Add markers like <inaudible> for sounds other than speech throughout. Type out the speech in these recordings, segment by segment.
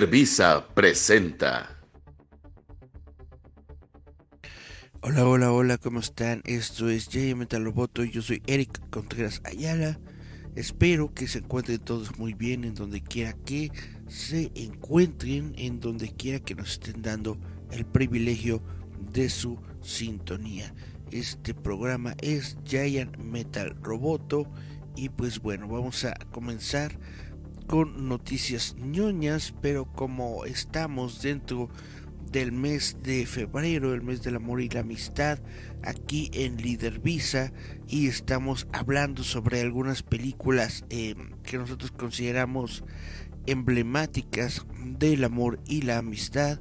Líder Visa presenta. Hola, hola, hola, ¿cómo están? Esto es J Metal Roboto y yo soy Eric Contreras Ayala. Espero que se encuentren todos muy bien en donde quiera que se encuentren, en donde quiera que nos estén dando el privilegio de su sintonía. Este programa es Giant Metal Roboto y pues bueno, vamos a comenzar con noticias ñoñas, pero como estamos dentro del mes de febrero, el mes del amor y la amistad, aquí en Líder Visa, y estamos hablando sobre algunas películas eh, que nosotros consideramos emblemáticas del amor y la amistad.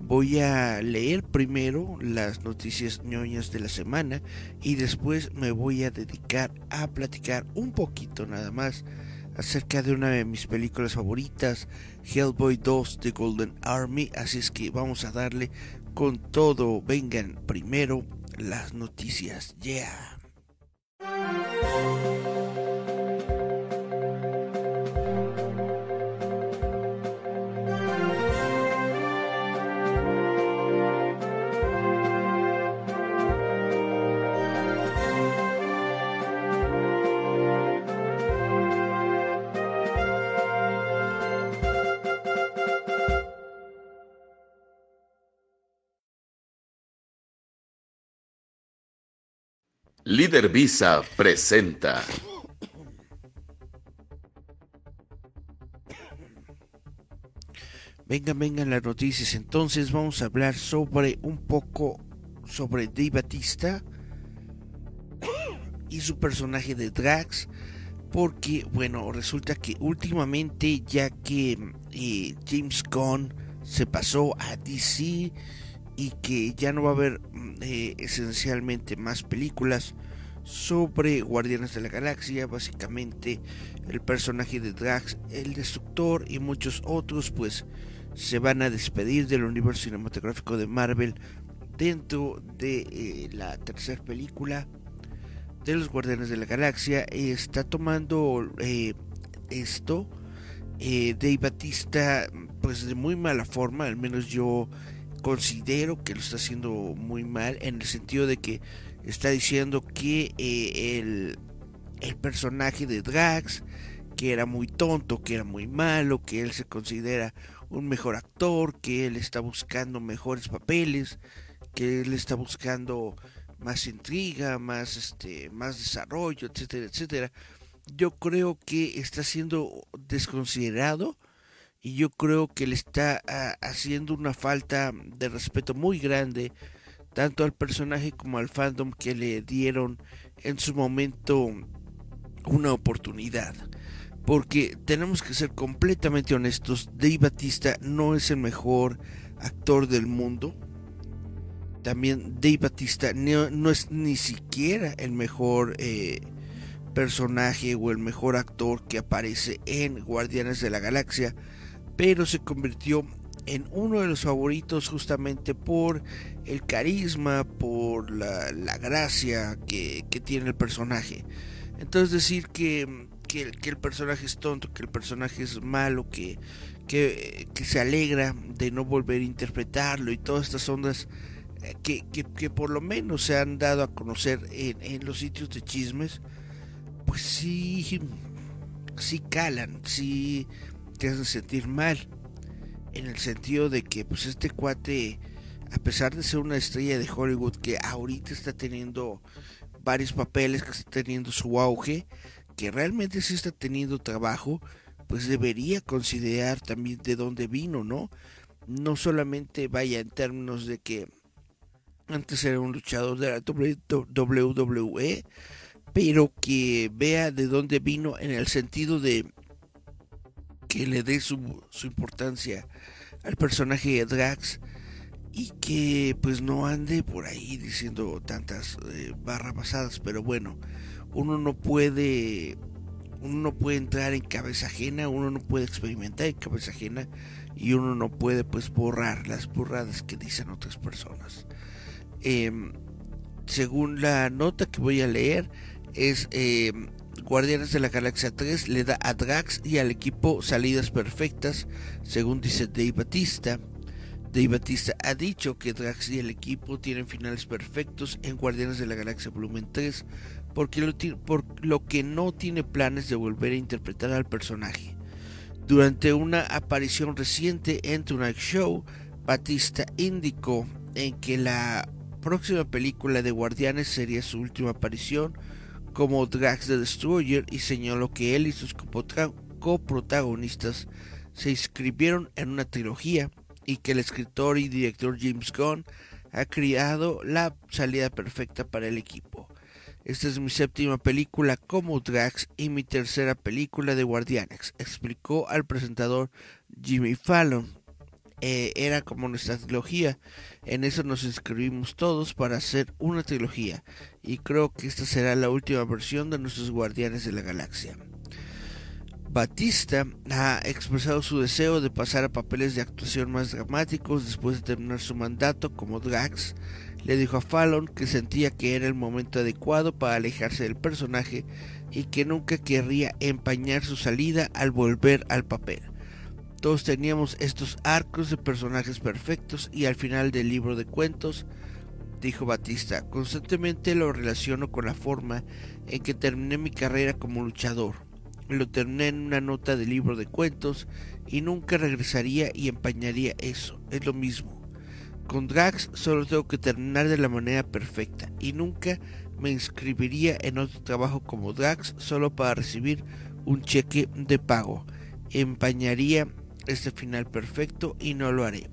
Voy a leer primero las noticias ñoñas de la semana y después me voy a dedicar a platicar un poquito nada más acerca de una de mis películas favoritas, Hellboy 2 The Golden Army, así es que vamos a darle con todo. Vengan primero las noticias, yeah. Líder Visa presenta. Vengan, vengan las noticias. Entonces vamos a hablar sobre un poco sobre Dave Batista y su personaje de Drax. Porque, bueno, resulta que últimamente, ya que eh, James Gunn se pasó a DC y que ya no va a haber mm, eh, esencialmente más películas sobre Guardianes de la Galaxia, básicamente el personaje de Drax, el Destructor y muchos otros pues se van a despedir del universo cinematográfico de Marvel dentro de eh, la tercera película de los Guardianes de la Galaxia. Está tomando eh, esto Dave Batista pues de muy mala forma al menos yo considero que lo está haciendo muy mal en el sentido de que está diciendo que eh, el, el personaje de Drax, que era muy tonto, que era muy malo, que él se considera un mejor actor, que él está buscando mejores papeles, que él está buscando más intriga, más este, más desarrollo, etcétera, etcétera. Yo creo que está siendo desconsiderado y yo creo que le está ah, haciendo una falta de respeto muy grande tanto al personaje como al fandom que le dieron en su momento una oportunidad. Porque tenemos que ser completamente honestos, Dave Batista no es el mejor actor del mundo. También Dave Batista no, es ni siquiera el mejor eh, personaje o el mejor actor que aparece en Guardianes de la Galaxia pero se convirtió en uno de los favoritos justamente por el carisma, por la, gracia que, tiene el personaje. Entonces decir que, que, el personaje es tonto, que el personaje es malo, que, que, se alegra de no volver a interpretarlo y todas estas ondas eh, que, por lo menos se han dado a conocer en, en los sitios de chismes, pues sí, sí calan, sí te hacen sentir mal. En el sentido de que pues este cuate, a pesar de ser una estrella de Hollywood que ahorita está teniendo varios papeles, que está teniendo su auge, que realmente sí está teniendo trabajo, pues debería considerar también de dónde vino, ¿no? No solamente vaya en términos de que antes era un luchador de la WWE, pero que vea de dónde vino en el sentido de que le dé su, su importancia al personaje de Drax y que pues no ande por ahí diciendo tantas eh, barras basadas, pero bueno, uno no puede uno no puede entrar en cabeza ajena, uno no puede experimentar en cabeza ajena y uno no puede pues borrar las burradas que dicen otras personas. Em, según la nota que voy a leer, es em, Guardianes de la Galaxia 3 le da a Drax y al equipo salidas perfectas, según dice Dave Batista. Dave Batista ha dicho que Drax y el equipo tienen finales perfectos en Guardianes de la Galaxia Volumen 3 porque por lo que no tiene planes de volver a interpretar al personaje. Durante una aparición reciente en Tonight Show, Batista indicó en que la próxima película de Guardianes sería su última aparición como Drax the Destroyer y señaló que él y sus coprotagonistas se inscribieron en una trilogía y que el escritor y director James Gunn ha creado la salida perfecta para el equipo. Esta es mi séptima película como Drax y mi tercera película de Guardianes, explicó al presentador Jimmy Fallon. Eh, era como nuestra trilogía, en eso nos inscribimos todos para hacer una trilogía, y creo que esta será la última versión de nuestros Guardianes de la Galaxia. Batista ha expresado su deseo de pasar a papeles de actuación más dramáticos después de terminar su mandato como Drax. Le dijo a Fallon que sentía que era el momento adecuado para alejarse del personaje y que nunca querría empañar su salida al volver al papel. Todos teníamos estos arcos de personajes perfectos y al final del libro de cuentos, dijo Batista, constantemente lo relaciono con la forma en que terminé mi carrera como luchador lo terminé en una nota de libro de cuentos y nunca regresaría y empañaría eso. Es lo mismo. Con Drax solo tengo que terminar de la manera perfecta y nunca me inscribiría en otro trabajo como Drax solo para recibir un cheque de pago. Empañaría este final perfecto y no lo haré.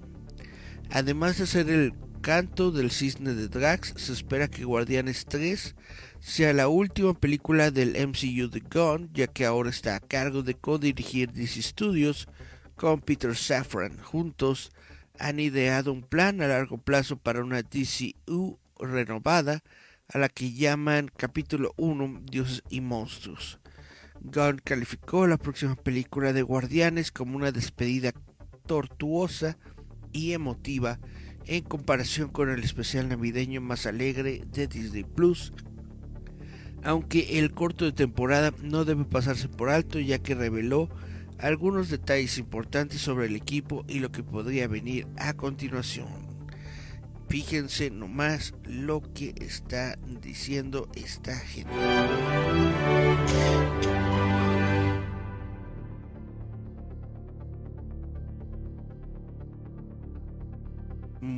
Además de ser el canto del cisne de Drax, se espera que Guardianes 3 sea la última película del MCU de Gunn, ya que ahora está a cargo de co-dirigir DC Studios con Peter Safran. Juntos han ideado un plan a largo plazo para una DCU renovada, a la que llaman Capítulo 1 Dioses y Monstruos. Gunn calificó la próxima película de Guardianes como una despedida tortuosa y emotiva en comparación con el especial navideño más alegre de Disney Plus aunque el corto de temporada no debe pasarse por alto ya que reveló algunos detalles importantes sobre el equipo y lo que podría venir a continuación. Fíjense nomás lo que está diciendo esta gente.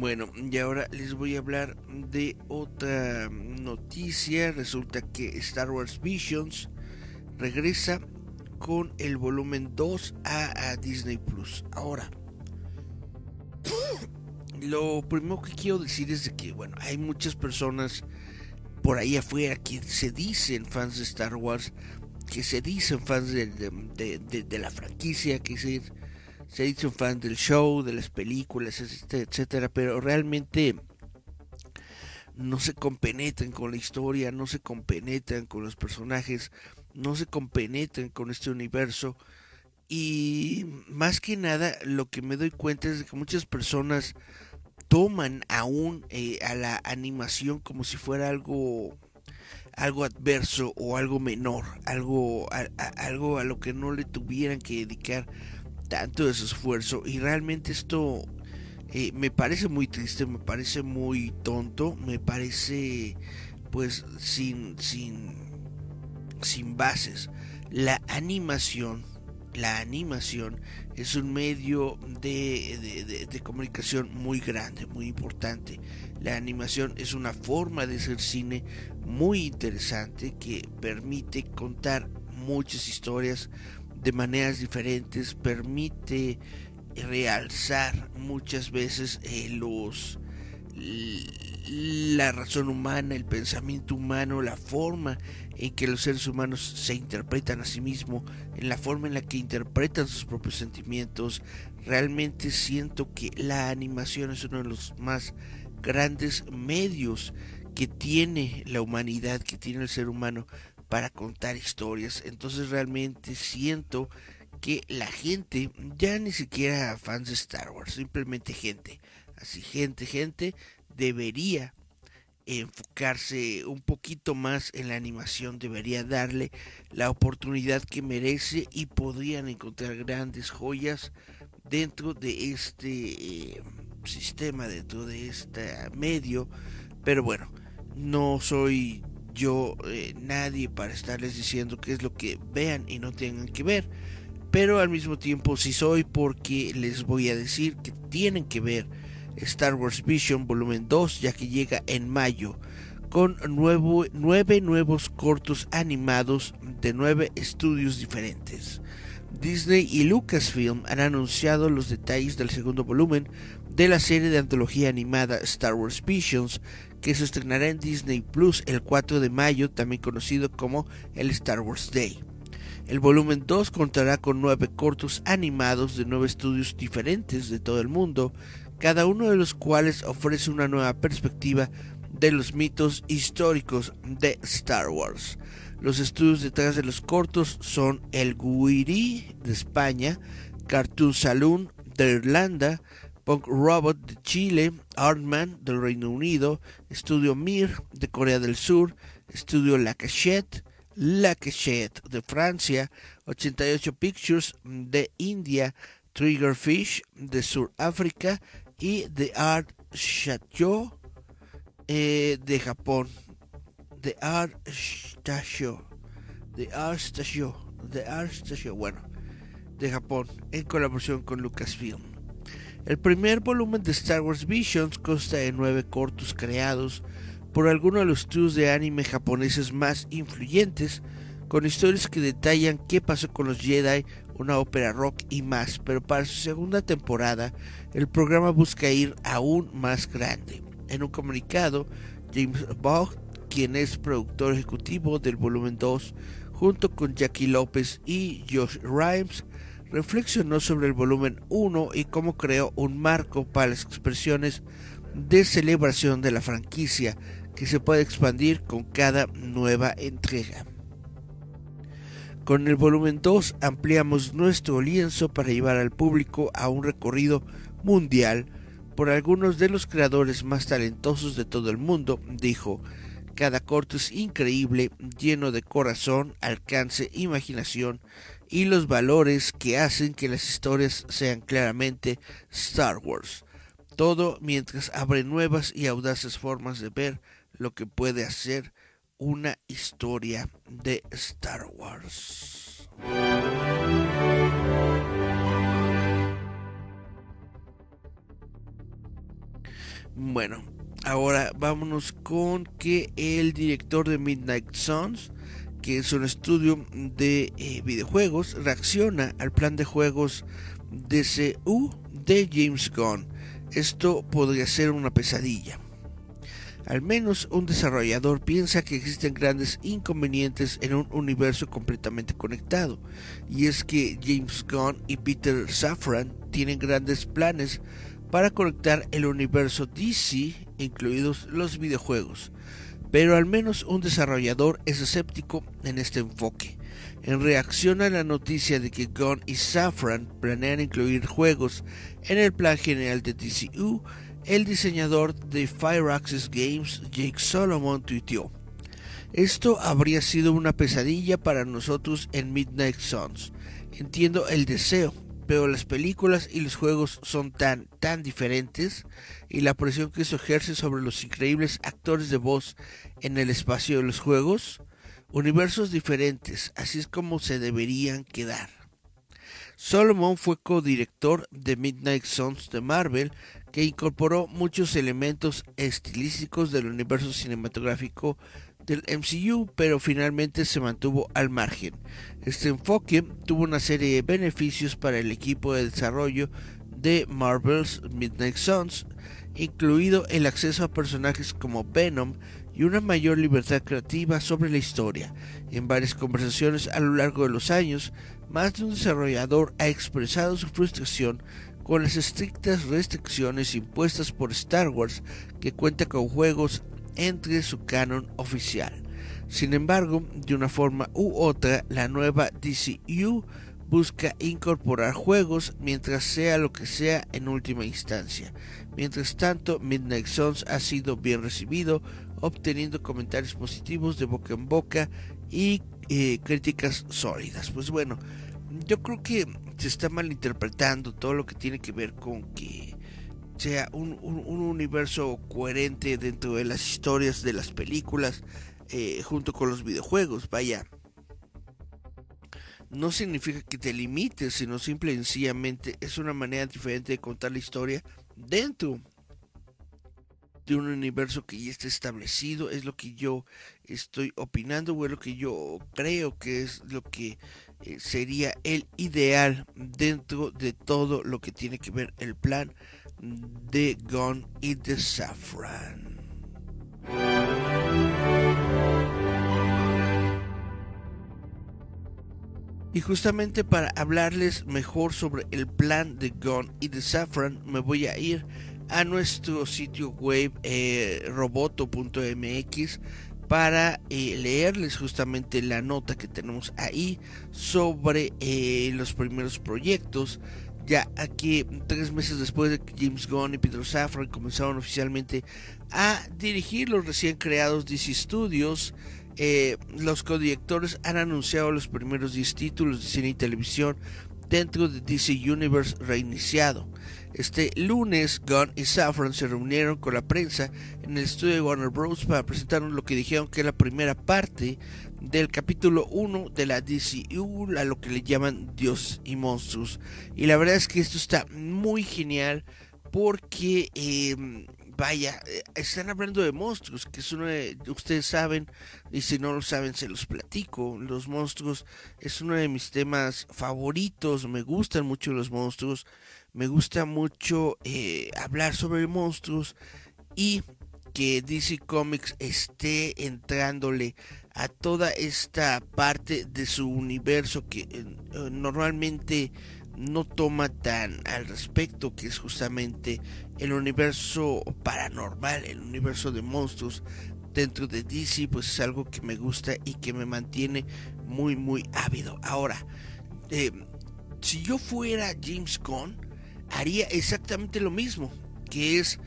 Bueno, y ahora les voy a hablar de otra noticia. Resulta que Star Wars Visions regresa con el volumen 2 a, Disney Plus. Ahora, lo primero que quiero decir es de que, bueno, hay muchas personas por ahí afuera que se dicen fans de Star Wars, que se dicen fans de, de la franquicia, que se se dice un fan del show, de las películas, etcétera, pero realmente no se compenetran con la historia, no se compenetran con los personajes, no se compenetran con este universo. Y más que nada, lo que me doy cuenta es que muchas personas toman aún eh, a la animación como si fuera algo algo adverso o algo menor, algo algo a lo que no le tuvieran que dedicar tanto ese esfuerzo y realmente esto eh, me parece muy triste, me parece muy tonto, me parece pues sin, sin, sin bases. La animación, la animación es un medio de, de, comunicación muy grande, muy importante. La animación es una forma de hacer cine muy interesante que permite contar muchas historias de maneras diferentes, permite realzar muchas veces eh, los la razón humana, el pensamiento humano, la forma en que los seres humanos se interpretan a sí mismos, en la forma en la que interpretan sus propios sentimientos. Realmente siento que la animación es uno de los más grandes medios que tiene la humanidad, que tiene el ser humano para contar historias. Entonces realmente siento que la gente, ya ni siquiera fans de Star Wars, simplemente gente, así gente, gente, debería enfocarse un poquito más en la animación, debería darle la oportunidad que merece y podrían encontrar grandes joyas dentro de este eh, sistema, dentro de este medio. Pero bueno, no soy yo eh, nadie para estarles diciendo qué es lo que vean y no tengan que ver. Pero al mismo tiempo sí soy porque les voy a decir que tienen que ver Star Wars Vision Volumen 2 ya que llega en mayo con nuevo, nueve nuevos cortos animados de nueve estudios diferentes. Disney y Lucasfilm han anunciado los detalles del segundo volumen de la serie de antología animada Star Wars Visions que se estrenará en Disney Plus el 4 de mayo, también conocido como el Star Wars Day. El volumen 2 contará con nueve cortos animados de nueve estudios diferentes de todo el mundo, cada uno de los cuales ofrece una nueva perspectiva de los mitos históricos de Star Wars. Los estudios detrás de los cortos son El Guiri de España, Cartoon Saloon de Irlanda, Punk Robot de Chile, Artman del Reino Unido, Estudio Mir de Corea del Sur, Estudio La Cachette, La Cachette de Francia, 88 Pictures de India, Triggerfish de Sudáfrica, y The Art Chateau eh, de Japón. The Art Chateau. The Art Chateau. The Art Chateau. Bueno, de Japón, en colaboración con Lucasfilm. El primer volumen de Star Wars Visions consta de nueve cortos creados por algunos de los estudios de anime japoneses más influyentes, con historias que detallan qué pasó con los Jedi una ópera rock y más, pero para su segunda temporada el programa busca ir aún más grande. En un comunicado, James Bogg, quien es productor ejecutivo del volumen 2, junto con Jackie López y Josh Rhimes, reflexionó sobre el volumen 1 y cómo creó un marco para las expresiones de celebración de la franquicia que se puede expandir con cada nueva entrega. Con el volumen 2 ampliamos nuestro lienzo para llevar al público a un recorrido mundial por algunos de los creadores más talentosos de todo el mundo, dijo. Cada corto es increíble, lleno de corazón, alcance, imaginación y los valores que hacen que las historias sean claramente Star Wars. Todo mientras abre nuevas y audaces formas de ver lo que puede hacer una historia de Star Wars. Bueno, ahora vámonos con que el director de Midnight Suns, que es un estudio de eh, videojuegos, reacciona al plan de juegos DCU de James Gunn. Esto podría ser una pesadilla. Al menos un desarrollador piensa que existen grandes inconvenientes en un universo completamente conectado, y es que James Gunn y Peter Safran tienen grandes planes para conectar el universo DC, incluidos los videojuegos. Pero al menos un desarrollador es escéptico en este enfoque. En reacción a la noticia de que Gunn y Safran planean incluir juegos en el plan general de DCU, el diseñador de Fireaxis Games, Jake Solomon, tuiteó: Esto habría sido una pesadilla para nosotros en Midnight Suns. Entiendo el deseo, pero las películas y los juegos son tan, tan diferentes y la presión que eso ejerce sobre los increíbles actores de voz en el espacio de los juegos, universos diferentes, así es como se deberían quedar. Solomon fue codirector de Midnight Suns de Marvel que incorporó muchos elementos estilísticos del universo cinematográfico del MCU, pero finalmente se mantuvo al margen. Este enfoque tuvo una serie de beneficios para el equipo de desarrollo de Marvel's Midnight Suns incluido el acceso a personajes como Venom y una mayor libertad creativa sobre la historia. En varias conversaciones a lo largo de los años, más de un desarrollador ha expresado su frustración con las estrictas restricciones impuestas por Star Wars que cuenta con juegos entre su canon oficial. Sin embargo, de una forma u otra, la nueva DCU busca incorporar juegos mientras sea lo que sea en última instancia. Mientras tanto, Midnight Suns ha sido bien recibido, obteniendo comentarios positivos de boca en boca y eh, críticas sólidas. Pues bueno, yo creo que se está malinterpretando todo lo que tiene que ver con que sea un, universo coherente dentro de las historias de las películas eh, junto con los videojuegos. Vaya, no significa que te limites, sino simple y sencillamente es una manera diferente de contar la historia dentro de un universo que ya está establecido, es lo que yo estoy opinando, o es lo que yo creo que es lo que eh, sería el ideal dentro de todo lo que tiene que ver el plan de Gone y de Saffron. Y justamente para hablarles mejor sobre el plan de Gone y de Saffron, me voy a ir a nuestro sitio web eh, roboto.mx para eh, leerles justamente la nota que tenemos ahí sobre eh, los primeros proyectos. Ya aquí, tres meses después de que James Gunn y Peter Safran comenzaron oficialmente a dirigir los recién creados DC Studios, eh, los codirectores han anunciado los primeros 10 títulos de cine y televisión dentro de DC Universe reiniciado. Este lunes, Gunn y Safran se reunieron con la prensa en el estudio de Warner Bros. para presentar lo que dijeron que es la primera parte del capítulo 1 de la DCU, a lo que le llaman Dios y Monstruos. Y la verdad es que esto está muy genial porque em, vaya, eh, están hablando de monstruos, que es uno de, ustedes saben, y si no lo saben se los platico, los monstruos es uno de mis temas favoritos, me gustan mucho los monstruos, me gusta mucho eh, hablar sobre monstruos y que DC Comics esté entrándole a toda esta parte de su universo que eh, normalmente no toma tan al respecto, que es justamente el universo paranormal, el universo de monstruos dentro de DC, pues es algo que me gusta y que me mantiene muy, muy ávido. Ahora, eh, si yo fuera James Gunn, haría exactamente lo mismo, que es,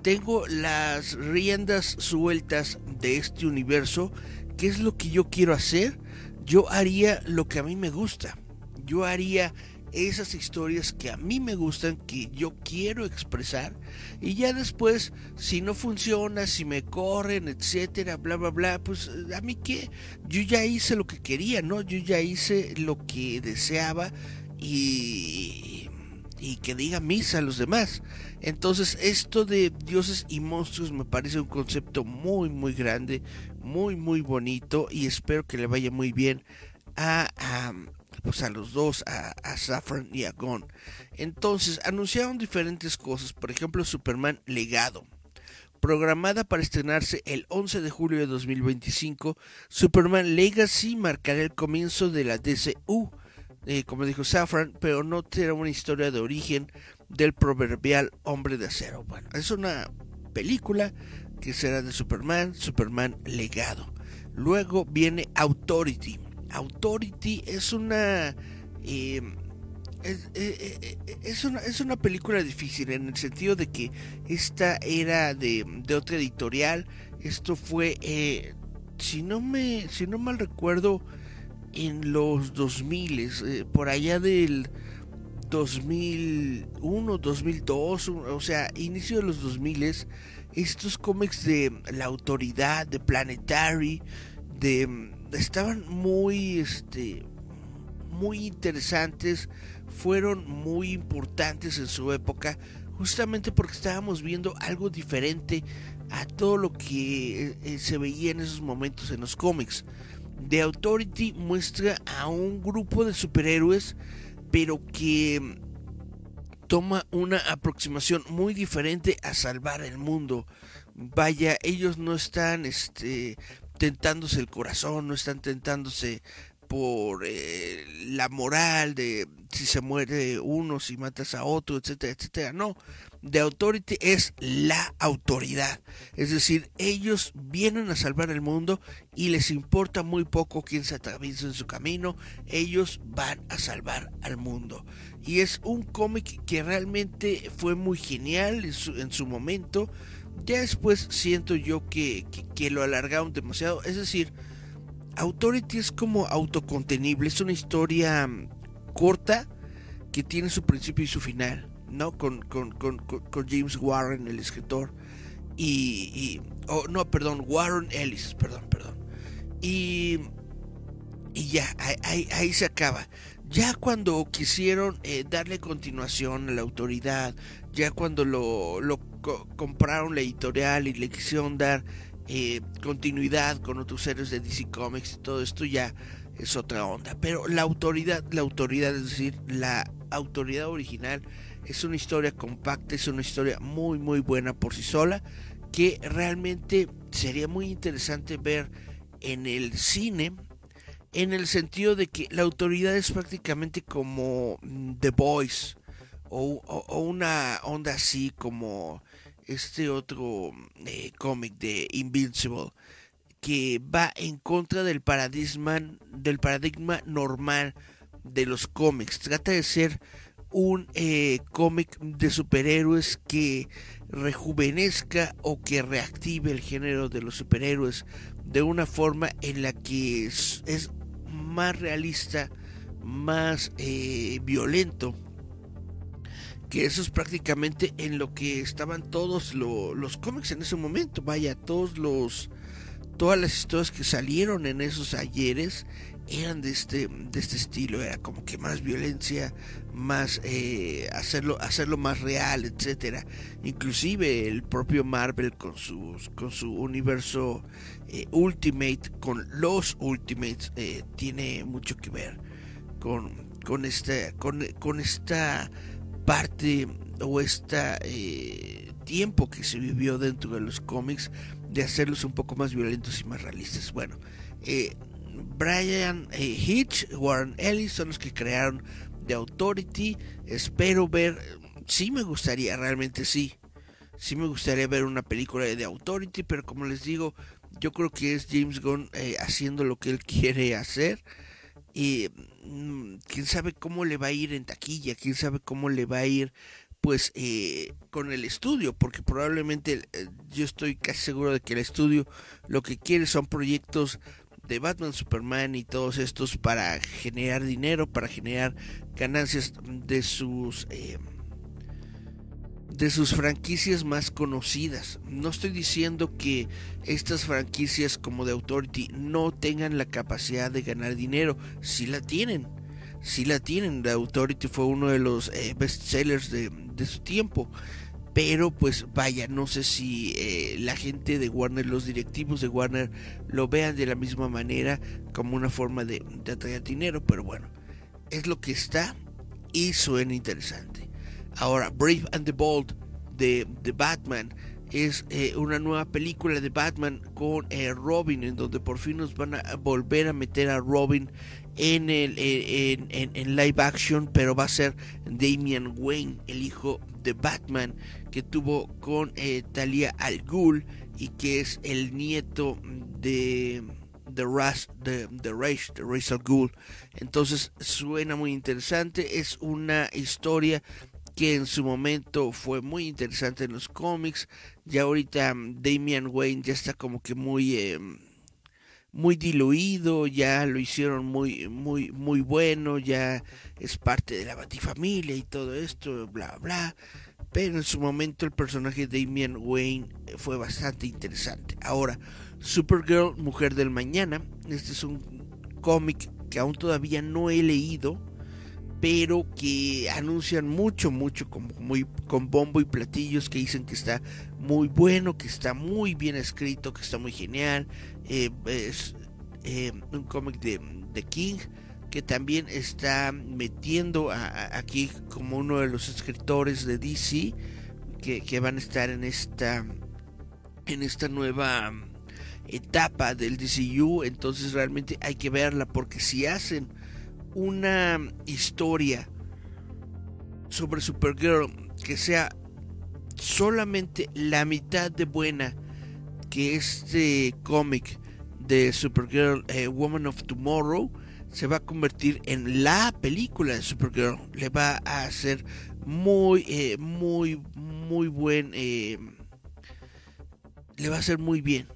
tengo las riendas sueltas de este universo, ¿qué es lo que yo quiero hacer? Yo haría lo que a mí me gusta. Yo haría esas historias que a mí me gustan, que yo quiero expresar. Y ya después, si no funciona, si me corren, etcétera, bla, bla, bla, pues a mí qué, yo ya hice lo que quería, ¿no? Yo ya hice lo que deseaba y, y que diga misa a los demás. Entonces, esto de dioses y monstruos me parece un concepto muy, muy grande, muy, muy bonito y espero que le vaya muy bien a pues a los dos, a, Saffron y a Gon. Entonces anunciaron diferentes cosas, por ejemplo Superman Legado. Programada para estrenarse el 11 de julio de 2025, Superman Legacy marcará el comienzo de la DCU, eh, como dijo Safran, pero no será una historia de origen del proverbial hombre de acero. Bueno, es una película que será de Superman, Superman Legado. Luego viene Authority, Authority es una... Eh, eh, eh, es, una, es una película difícil en el sentido de que esta era de, de otra editorial. Esto fue, si, no me, si no mal recuerdo, en los 2000, por allá del 2001, 2002, o sea, inicio de los 2000, estos cómics de la autoridad, de Planetary, de estaban muy, este, muy interesantes, fueron muy importantes en su época, justamente porque estábamos viendo algo diferente a todo lo que eh, eh, se veía en esos momentos en los cómics. The Authority muestra a un grupo de superhéroes, pero que toma una aproximación muy diferente a salvar el mundo. Vaya, ellos no están este, tentándose el corazón, no están tentándose por eh, la moral de si se muere uno, si matas a otro, etcétera, etcétera. No, The Authority es la autoridad. Es decir, ellos vienen a salvar el mundo y les importa muy poco quién se atraviesa en su camino. Ellos van a salvar al mundo. Y es un cómic que realmente fue muy genial en su, en su momento. Ya después siento yo que, que lo alargaron demasiado. Es decir, Authority es como autocontenible. Es una historia mm, corta que tiene su principio y su final. ¿no? Con, con, James Warren, el escritor. Y, oh, no, perdón, Warren Ellis, perdón, perdón. Y, y ya, ahí, ahí, se acaba. Ya cuando quisieron eh, darle continuación a la autoridad, ya cuando lo, lo compraron la editorial y le quisieron dar eh, continuidad con otros héroes de DC Comics y todo esto ya es otra onda. Pero la autoridad, la autoridad, es decir, la autoridad original es una historia compacta, es una historia muy muy buena por sí sola que realmente sería muy interesante ver en el cine en el sentido de que la autoridad es prácticamente como mm, The Voice o, una onda así como este otro eh, cómic de Invincible que va en contra del paradigma del paradigma normal de los cómics trata de ser un eh, cómic de superhéroes que rejuvenezca o que reactive el género de los superhéroes de una forma en la que es, más realista, más eh, violento. Que eso es prácticamente en lo que estaban todos los cómics en ese momento. Vaya, todos los todas las historias que salieron en esos ayeres eran de este, de este estilo, era como que más violencia, más eh, hacerlo, hacerlo más real, etcétera. Inclusive el propio Marvel con sus, con su universo eh, Ultimate, con los Ultimates, eh, tiene mucho que ver con, con con, con esta parte o este tiempo que se vivió dentro de los cómics de hacerlos un poco más violentos y más realistas. Bueno, eh, Brian eh, Hitch, Warren Ellis son los que crearon The Authority. Espero ver, sí me gustaría, realmente sí. Sí me gustaría ver una película de The Authority, pero como les digo, yo creo que es James Gunn eh, haciendo lo que él <laughs> quiere hacer. Y quién sabe cómo le va a ir en taquilla, quién sabe cómo le va a ir pues eh, con el estudio, porque probablemente yo estoy casi seguro de que el estudio lo que quiere son proyectos de Batman, Superman y todos estos para generar dinero, para generar ganancias de sus eh, de sus franquicias más conocidas. No estoy diciendo que estas franquicias como de Authority no tengan la capacidad de ganar dinero, si la tienen, si la tienen. The Authority fue uno de los eh, best sellers de, de su tiempo pero pues vaya, no sé si eh, la gente de Warner, los directivos de Warner lo vean de la misma manera como una forma de, atraer dinero, pero bueno, es lo que está y suena interesante. Ahora, Brave and the Bold de, de Batman es eh, una nueva película de Batman con eh, Robin, en donde por fin nos van a volver a meter a Robin en, el, en, en, live action, pero va a ser Damian Wayne, el hijo de Batman que tuvo con eh, Talia Al Ghul y que es el nieto de de Ras de, de Rage, de Al Ghul. Entonces suena muy interesante, es una historia que en su momento fue muy interesante en los cómics. Ya ahorita mm, Damian Wayne ya está como que muy eh, muy diluido, ya lo hicieron muy muy muy bueno, ya es parte de la Batifamilia y todo esto, bla bla pero en su momento el personaje de Damian Wayne fue bastante interesante. Ahora, Supergirl, Mujer del Mañana, este es un cómic que aún todavía no he leído, pero que anuncian mucho, mucho, como muy, con bombo y platillos, que dicen que está muy bueno, que está muy bien escrito, que está muy genial. Eh, es eh, un cómic de, de King, que también está metiendo aquí como uno de los escritores de DC que, van a estar en esta en esta nueva etapa del DCU entonces realmente hay que verla porque si hacen una historia sobre Supergirl que sea solamente la mitad de buena que este cómic de Supergirl eh, Woman of Tomorrow se va a convertir en la película de Supergirl. Le va a hacer muy, eh, muy, muy buen... Eh, le va a hacer muy bien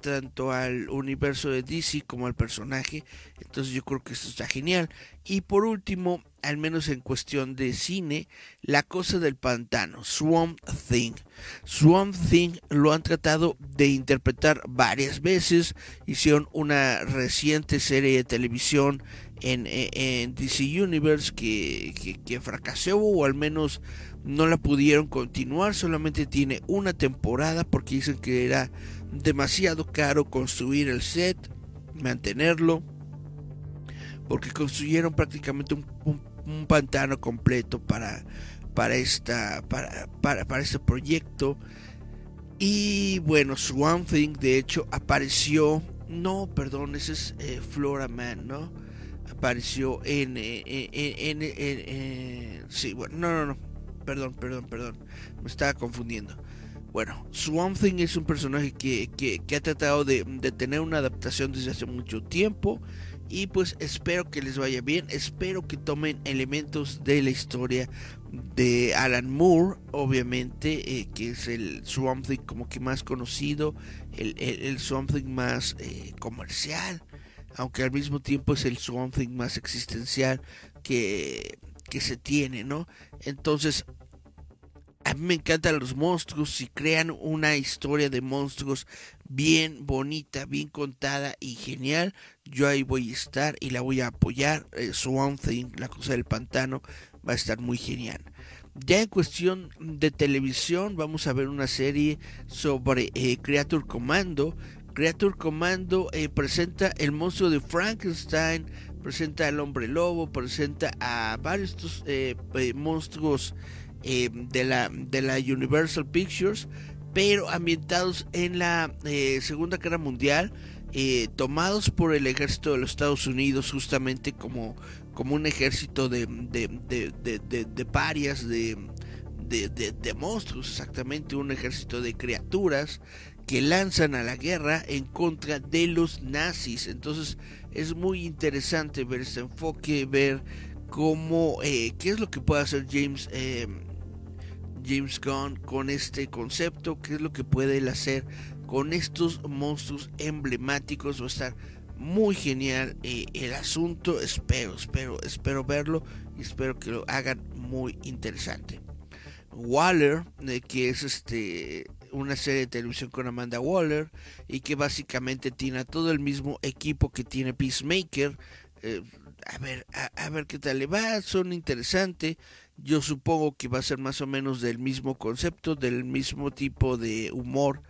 tanto al universo de DC como al personaje. Entonces yo creo que esto está genial. Y por último, al menos en cuestión de cine, La Cosa del Pantano, Swamp Thing. Swamp Thing lo han tratado de interpretar varias veces. Hicieron una reciente serie de televisión en, DC Universe que, que fracasó o al menos no la pudieron continuar. Solamente tiene una temporada porque dicen que era demasiado caro construir el set, mantenerlo, porque construyeron prácticamente un, pantano completo para, para, esta, para, para, este proyecto. Y bueno, Swamp Thing de hecho apareció, no, perdón, ese es eh, Flora Man, ¿no? Apareció en, eh, en, en, sí, bueno, no, no, no, perdón, perdón, perdón, me estaba confundiendo. Bueno, Swamp Thing es un personaje que, ha tratado de, tener una adaptación desde hace mucho tiempo. Y pues espero que les vaya bien. Espero que tomen elementos de la historia de Alan Moore, obviamente, eh, que es el Swamp Thing como que más conocido, el, el, Swamp Thing más eh, comercial, aunque al mismo tiempo es el Swamp Thing más existencial que, que se tiene, ¿no? Entonces, a mí me encantan los monstruos y crean una historia de monstruos bien bonita, bien contada y genial. Yo ahí voy a estar y la voy a apoyar. Eh, Swamp Thing, la cosa del pantano, va a estar muy genial. Ya en cuestión de televisión, vamos a ver una serie sobre eh, Creature Commando. Creature Commando eh, presenta el monstruo de Frankenstein, presenta al hombre lobo, presenta a varios eh, monstruos eh, de, la, de la Universal Pictures, pero ambientados en la eh, Segunda Guerra Mundial, eh, tomados por el ejército de los Estados Unidos justamente como, como un ejército de, de, parias, de, de, monstruos, exactamente, un ejército de criaturas que lanzan a la guerra en contra de los nazis. Entonces es muy interesante ver este enfoque, ver cómo, qué es lo que puede hacer James James Gunn con este concepto, qué es lo que puede él hacer con estos monstruos emblemáticos. Va a estar muy genial eh, el asunto. Espero, espero, espero verlo y espero que lo hagan muy interesante. Waller, eh, que es este una serie de televisión con Amanda Waller y que básicamente tiene todo el mismo equipo que tiene Peacemaker. Eh, a ver, a, ver qué tal le va, son interesantes. Yo supongo que va a ser más o menos del mismo concepto, del mismo tipo de humor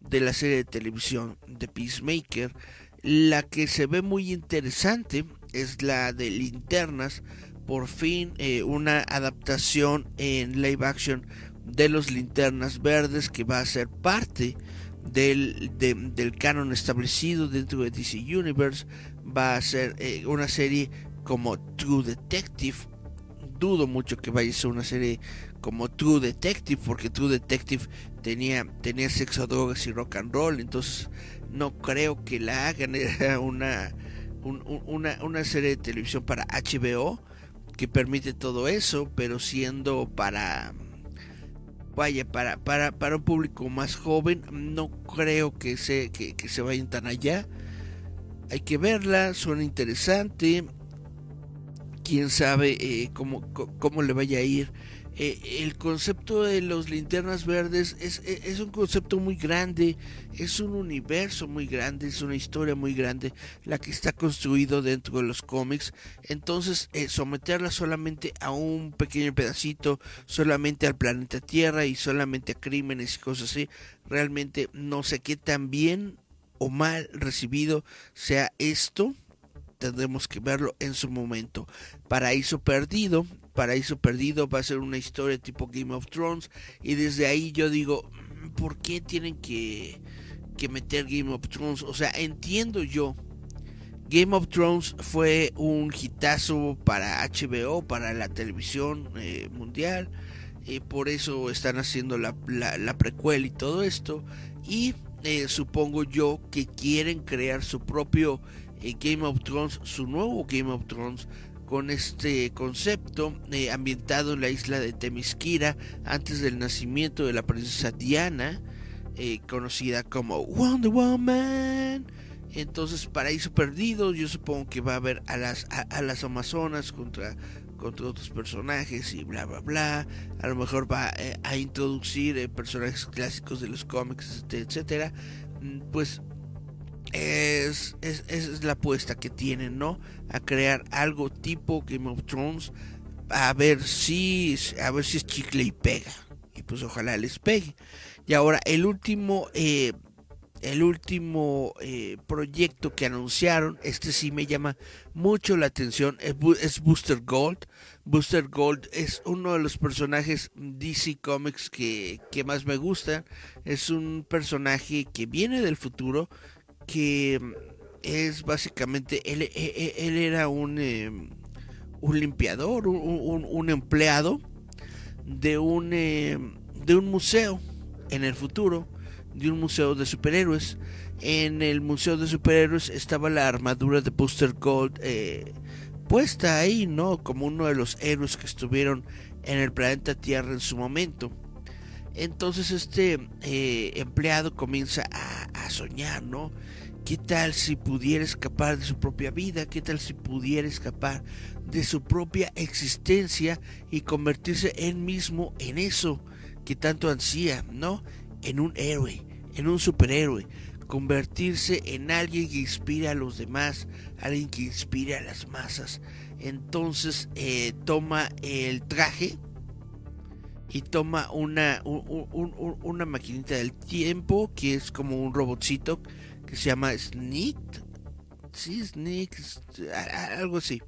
de la serie de televisión de Peacemaker. La que se ve muy interesante es la de Linternas. Por fin eh, una adaptación en live action de los Linternas Verdes que va a ser parte del, del canon establecido dentro de DC Universe. Va a ser eh, una serie como True Detective dudo mucho que vaya a ser una serie como True Detective, porque True Detective tenía, tenía sexo, drogas y rock and roll, entonces no creo que la hagan. <laughs> Era una, una, una serie de televisión para HBO que permite todo eso, pero siendo para vaya para, para, para un público más joven, no creo que se, que, que se vayan tan allá. Hay que verla, suena interesante quién sabe eh, cómo, cómo, le vaya a ir. Eh, el concepto de los linternas verdes es, es, un concepto muy grande, es un universo muy grande, es una historia muy grande la que está construido dentro de los cómics. Entonces, eh, someterla solamente a un pequeño pedacito, solamente al planeta Tierra y solamente a crímenes y cosas así, realmente no sé qué tan bien o mal recibido sea esto tendremos que verlo en su momento. Paraíso Perdido, Paraíso Perdido va a ser una historia tipo Game of Thrones y desde ahí yo digo, mm, ¿por qué tienen que, que meter Game of Thrones? O sea, entiendo yo. Game of Thrones fue un hitazo para HBO, para la televisión eh, mundial. y por eso están haciendo la, la, la precuela y todo esto. Y eh, supongo yo que quieren crear su propio eh, Game of Thrones, su nuevo Game of Thrones, con este concepto eh, ambientado en la isla de Temisquira antes del nacimiento de la princesa Diana, conocida como Wonder Woman. Entonces, Paraíso Perdido, yo supongo que va a haber a las, a las Amazonas contra contra otros personajes y bla bla bla. A lo mejor va eh, a introducir eh, personajes clásicos de los cómics, etcétera. Mm, pues es, es, es, la apuesta que tienen, ¿no? A crear algo tipo Game of Thrones. A ver si, a ver si es chicle y pega. Y pues ojalá les pegue. Y ahora el último eh, el último eh, proyecto que anunciaron, este sí me llama mucho la atención, es, Booster Gold. Booster Gold es uno de los personajes DC Comics que, más me gustan. Es un personaje que viene del futuro, que es básicamente, él, e, e, él, era un, em, un limpiador, un, empleado de un, em, de un museo en el futuro de un museo de superhéroes. En el museo de superhéroes estaba la armadura de Booster Gold eh, puesta ahí, ¿no? Como uno de los héroes que estuvieron en el planeta Tierra en su momento. Entonces este eh, empleado comienza a, soñar, ¿no? ¿Qué tal si pudiera escapar de su propia vida? ¿Qué tal si pudiera escapar de su propia existencia y convertirse él mismo en eso que tanto ansía, ¿no? En un héroe, en un superhéroe, convertirse en alguien que inspira a los demás, alguien que inspire a las masas. Entonces eh, toma el traje y toma una, una maquinita del tiempo que es como un robotcito que se llama Sneak. Sí, Sneak, algo así.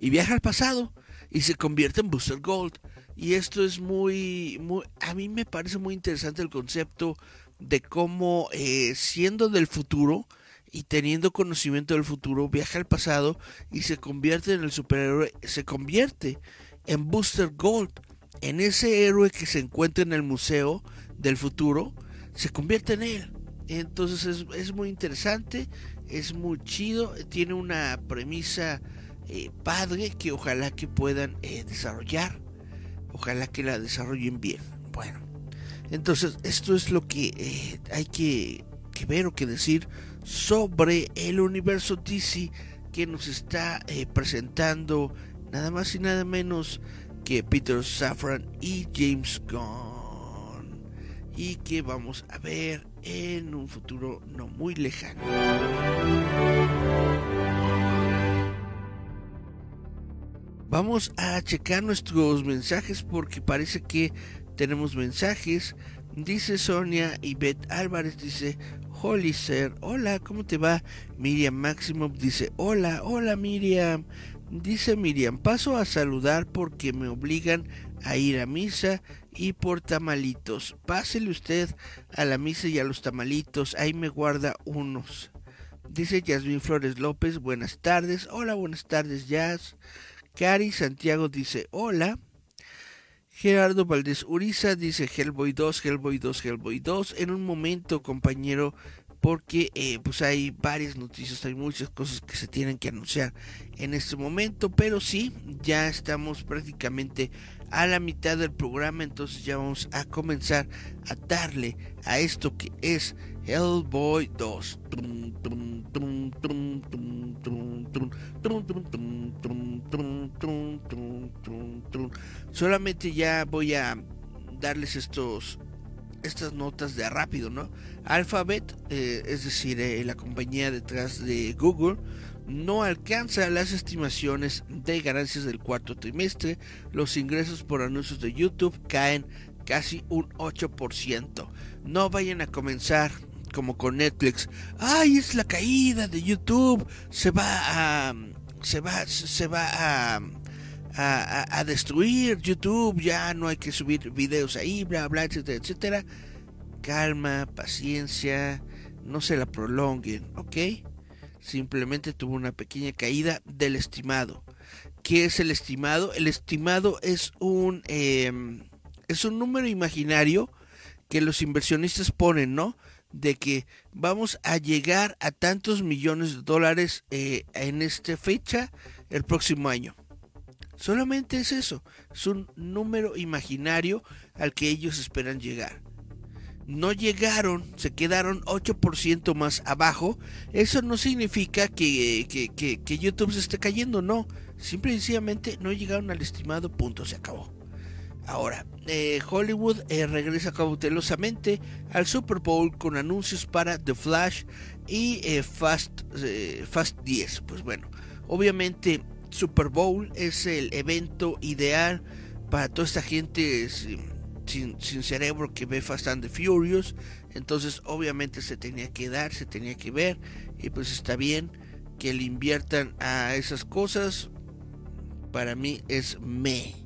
Y viaja al pasado y se convierte en Booster Gold. Y esto es muy, muy, a mí me parece muy interesante el concepto de cómo eh, siendo del futuro y teniendo conocimiento del futuro, viaja al pasado y se convierte en el superhéroe, se convierte en Booster Gold, en ese héroe que se encuentra en el museo del futuro, se convierte en él. Entonces es, es muy interesante, es muy chido, tiene una premisa eh, padre que ojalá que puedan eh, desarrollar. Ojalá que la desarrollen bien. Bueno, entonces esto es lo que eh, hay que, ver o que decir sobre el universo DC que nos está presentando nada más y nada menos que Peter Safran y James Gunn y que vamos a ver en un futuro no muy lejano. Vamos a checar nuestros mensajes porque parece que tenemos mensajes. Dice Sonia y Beth Álvarez dice, Holy Sir, hola, ¿cómo te va? Miriam Maximum dice, hola, hola Miriam. Dice Miriam, paso a saludar porque me obligan a ir a misa y por tamalitos. Pásele usted a la misa y a los tamalitos, ahí me guarda unos. Dice Yasmin Flores López, buenas tardes. Hola, buenas tardes, Jazz. Cari Santiago dice hola. Gerardo Valdés Uriza dice Hellboy 2, Hellboy 2, Hellboy 2. En un momento, compañero, porque eh, pues hay varias noticias, hay muchas cosas que se tienen que anunciar en este momento, pero sí, ya estamos prácticamente a la mitad del programa, entonces ya vamos a comenzar a darle a esto que es Hellboy 2. Solamente ya voy a darles estos estas notas de rápido, ¿no? Alphabet, eh, es decir, eh, la compañía detrás de Google, no alcanza las estimaciones de ganancias del cuarto trimestre. Los ingresos por anuncios de YouTube caen casi un 8%. No vayan a comenzar como con Netflix, ay, es la caída de YouTube, se va a, se va, se va a, a, destruir YouTube, ya no hay que subir videos ahí, bla, bla, etcétera, etcétera. Calma, paciencia, no se la prolonguen, ¿ok? Simplemente tuvo una pequeña caída del estimado. ¿Qué es el estimado? El estimado es un, em, es un número imaginario que los inversionistas ponen, ¿no? De que vamos a llegar a tantos millones de dólares eh, en esta fecha el próximo año. Solamente es eso, es un número imaginario al que ellos esperan llegar. No llegaron, se quedaron 8% más abajo. Eso no significa que, que, YouTube se esté cayendo, no. Simple y sencillamente no llegaron al estimado punto, se acabó. Ahora, eh, Hollywood eh, regresa cautelosamente al Super Bowl con anuncios para The Flash y eh, Fast, Fast 10. Pues bueno, obviamente Super Bowl es el evento ideal para toda esta gente sin, cerebro que ve Fast and the Furious. Entonces obviamente se tenía que dar, se tenía que ver. Y pues está bien que le inviertan a esas cosas. Para mí es me.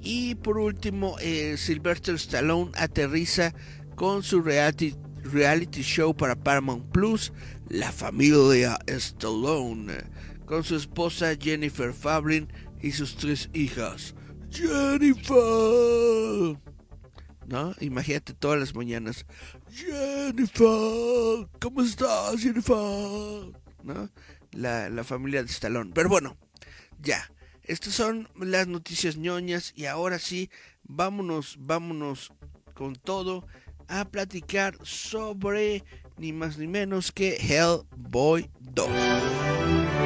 Y por último, eh, Sylvester Stallone aterriza con su reality, reality show para Paramount Plus, La familia Stallone con su esposa Jennifer Fabrin y sus tres hijas. Jennifer. ¿No? Imagínate todas las mañanas. Jennifer, ¿cómo estás, Jennifer? ¿No? La, la familia de Stallone. Pero bueno, ya. Estas son las noticias ñoñas y ahora sí, vámonos, vámonos con todo a platicar sobre ni más ni menos que Hellboy 2.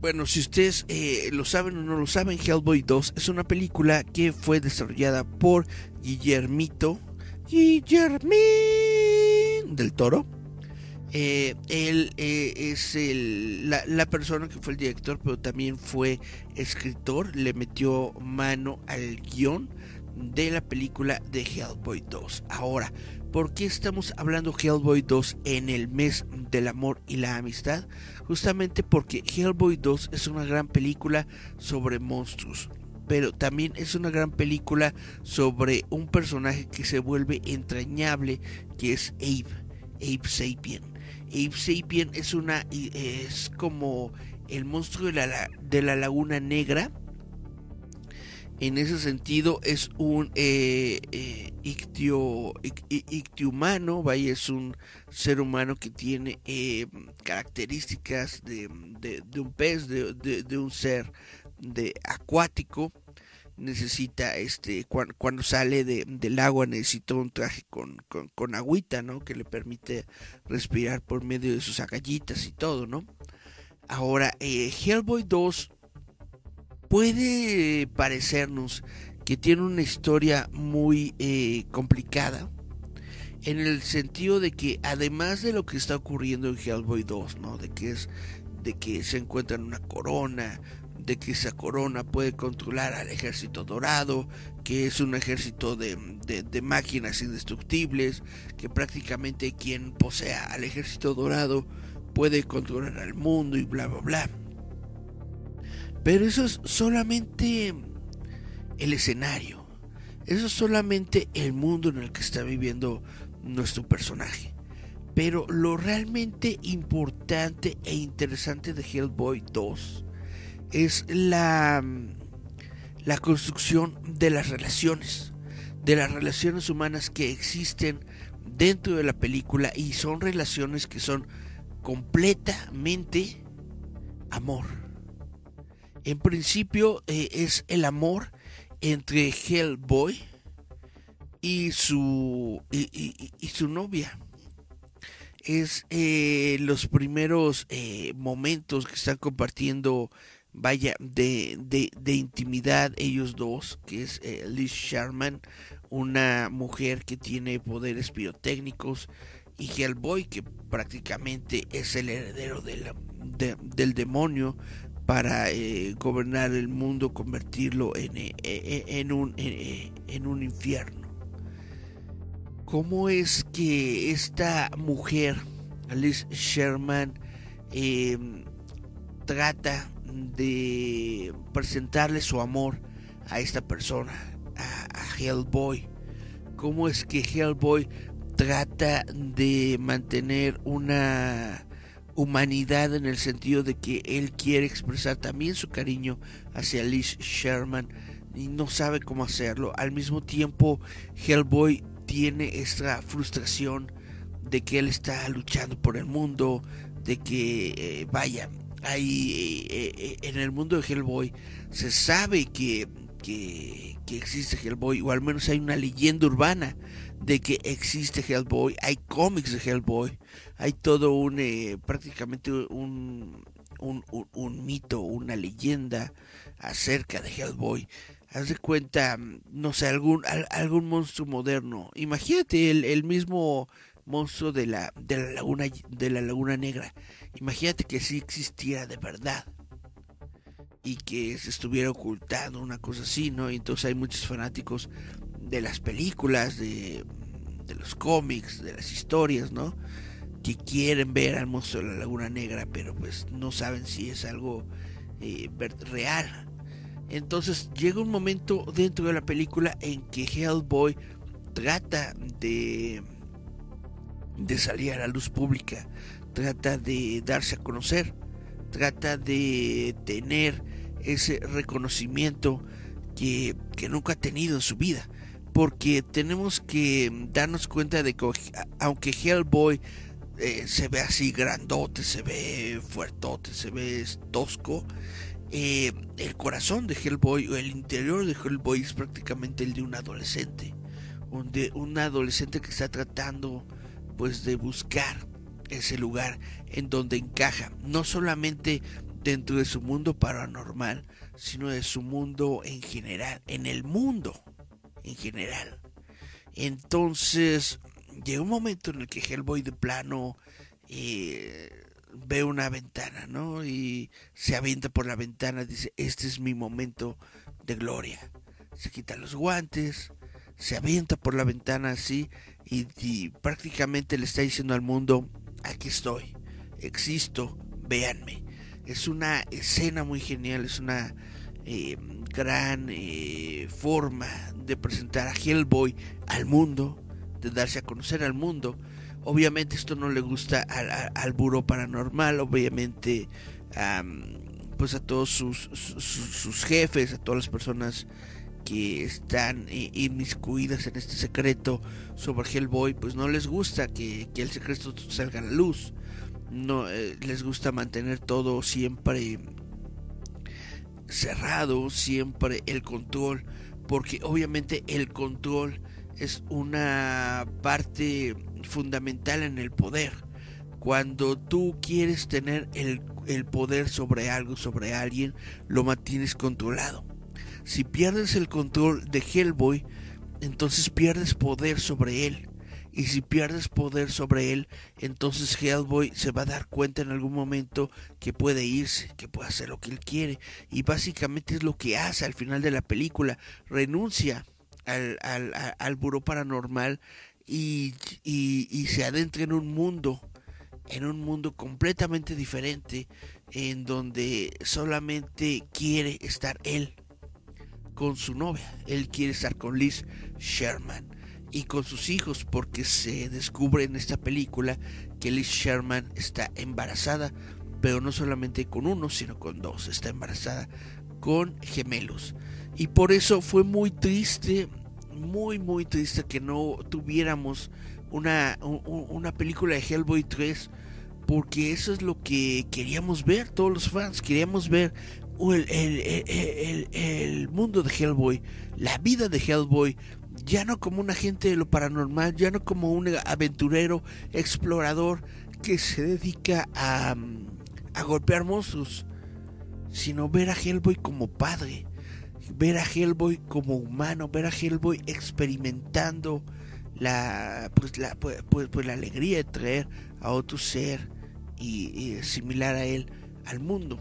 Bueno, si ustedes eh, lo saben o no lo saben, Hellboy 2 es una película que fue desarrollada por Guillermito Guillermín del Toro. Eh, él eh, es la, la, persona que fue el director, pero también fue escritor. Le metió mano al guion de la película de Hellboy 2. Ahora, ¿por qué estamos hablando Hellboy 2 en el mes del amor y la amistad? justamente porque Hellboy 2 es una gran película sobre monstruos, pero también es una gran película sobre un personaje que se vuelve entrañable, que es Abe, Abe Sapien. Abe Sapien es una es como el monstruo de la, de la laguna negra en ese sentido es un eh, eh ictio, vaya, es un ser humano que tiene eh, características de, un pez, de, un ser de acuático. Necesita, este, cuando, sale del agua, necesita un traje con, con, agüita, ¿no? Que le permite respirar por medio de sus agallitas y todo, ¿no? Ahora, eh, Hellboy 2 puede parecernos que tiene una historia muy eh, complicada en el sentido de que además de lo que está ocurriendo en Hellboy 2, ¿no? De que es de que se encuentra en una corona, de que esa corona puede controlar al ejército dorado, que es un ejército de, de, máquinas indestructibles, que prácticamente quien posea al ejército dorado puede controlar al mundo y bla bla bla. Pero eso es solamente el escenario. Eso es solamente el mundo en el que está viviendo nuestro personaje. Pero lo realmente importante e interesante de Hellboy 2 es la, la construcción de las relaciones, de las relaciones humanas que existen dentro de la película y son relaciones que son completamente amor en principio eh, es el amor entre Hellboy y su, y, su novia. Es eh, los primeros eh, momentos que están compartiendo, vaya, de, de, intimidad ellos dos, que es Liz Sharman, una mujer que tiene poderes pirotécnicos, y Hellboy, que prácticamente es el heredero del demonio, para eh, gobernar el mundo, convertirlo en, eh, eh, en, un, un infierno. ¿Cómo es que esta mujer, Alice Sherman, trata de presentarle su amor a esta persona, a Hellboy? ¿Cómo es que Hellboy trata de mantener una humanidad en el sentido de que él quiere expresar también su cariño hacia Liz Sherman y no sabe cómo hacerlo. Al mismo tiempo, Hellboy tiene esta frustración de que él está luchando por el mundo, de que, eh, vaya, ahí eh, eh, en el mundo de Hellboy se sabe que, que, existe Hellboy, o al menos hay una leyenda urbana de que existe Hellboy, hay cómics de Hellboy, hay todo un, eh, prácticamente un, un, mito, una leyenda acerca de Hellboy. Haz de cuenta, no sé, algún, algún monstruo moderno. Imagínate el, el mismo monstruo de la, de la laguna de la laguna negra. Imagínate que sí existiera de verdad y que se estuviera ocultando una cosa así, ¿no? Y entonces hay muchos fanáticos de las películas, de, de los cómics, de las historias, ¿no? Que quieren ver al monstruo de la Laguna Negra, pero pues no saben si es algo eh, real. Entonces llega un momento dentro de la película en que Hellboy trata de, de salir a la luz pública, trata de darse a conocer, trata de tener ese reconocimiento que, que nunca ha tenido en su vida. Porque tenemos que darnos cuenta de que aunque Hellboy eh, se ve así grandote, se ve fuertote, se ve tosco, eh, el corazón de Hellboy o el interior de Hellboy es prácticamente el de un adolescente, un, de, un adolescente que está tratando pues de buscar ese lugar en donde encaja, no solamente dentro de su mundo paranormal, sino de su mundo en general, en el mundo en general. Entonces, llega un momento en el que Hellboy de plano eh, ve una ventana, ¿no? Y se avienta por la ventana, dice, este es mi momento de gloria. Se quita los guantes, se avienta por la ventana así y, y prácticamente le está diciendo al mundo, aquí estoy, existo, véanme. Es una escena muy genial, es una eh, gran eh, forma de presentar a Hellboy al mundo, de darse a conocer al mundo. Obviamente esto no le gusta al, al, buró paranormal, obviamente pues a todos sus, sus, jefes, a todas las personas que están eh, inmiscuidas en este secreto sobre Hellboy, pues no les gusta que, que el secreto salga a la luz. No les gusta mantener todo siempre cerrado siempre el control, porque obviamente el control es una parte fundamental en el poder. Cuando tú quieres tener el, el poder sobre algo, sobre alguien, lo mantienes controlado. Si pierdes el control de Hellboy, entonces pierdes poder sobre él. Y si pierdes poder sobre él, entonces Hellboy se va a dar cuenta en algún momento que puede irse, que puede hacer lo que él quiere. Y básicamente es lo que hace al final de la película. Renuncia al, al, al buró paranormal y, y, se adentra en un mundo, en un mundo completamente diferente, en donde solamente quiere estar él con su novia. Él quiere estar con Liz Sherman y con sus hijos porque se descubre en esta película que Liz Sherman está embarazada, pero no solamente con uno, sino con dos, está embarazada con gemelos. Y por eso fue muy triste, muy muy triste que no tuviéramos una, una película de Hellboy 3, porque eso es lo que queríamos ver todos los fans, queríamos ver el, el, mundo de Hellboy, la vida de Hellboy, ya no como un agente de lo paranormal, ya no como un aventurero, explorador que se dedica a, a golpear monstruos, sino ver a Hellboy como padre, ver a Hellboy como humano, ver a Hellboy experimentando la, pues, la, pues, pues, pues la alegría de traer a otro ser y, similar a él al mundo.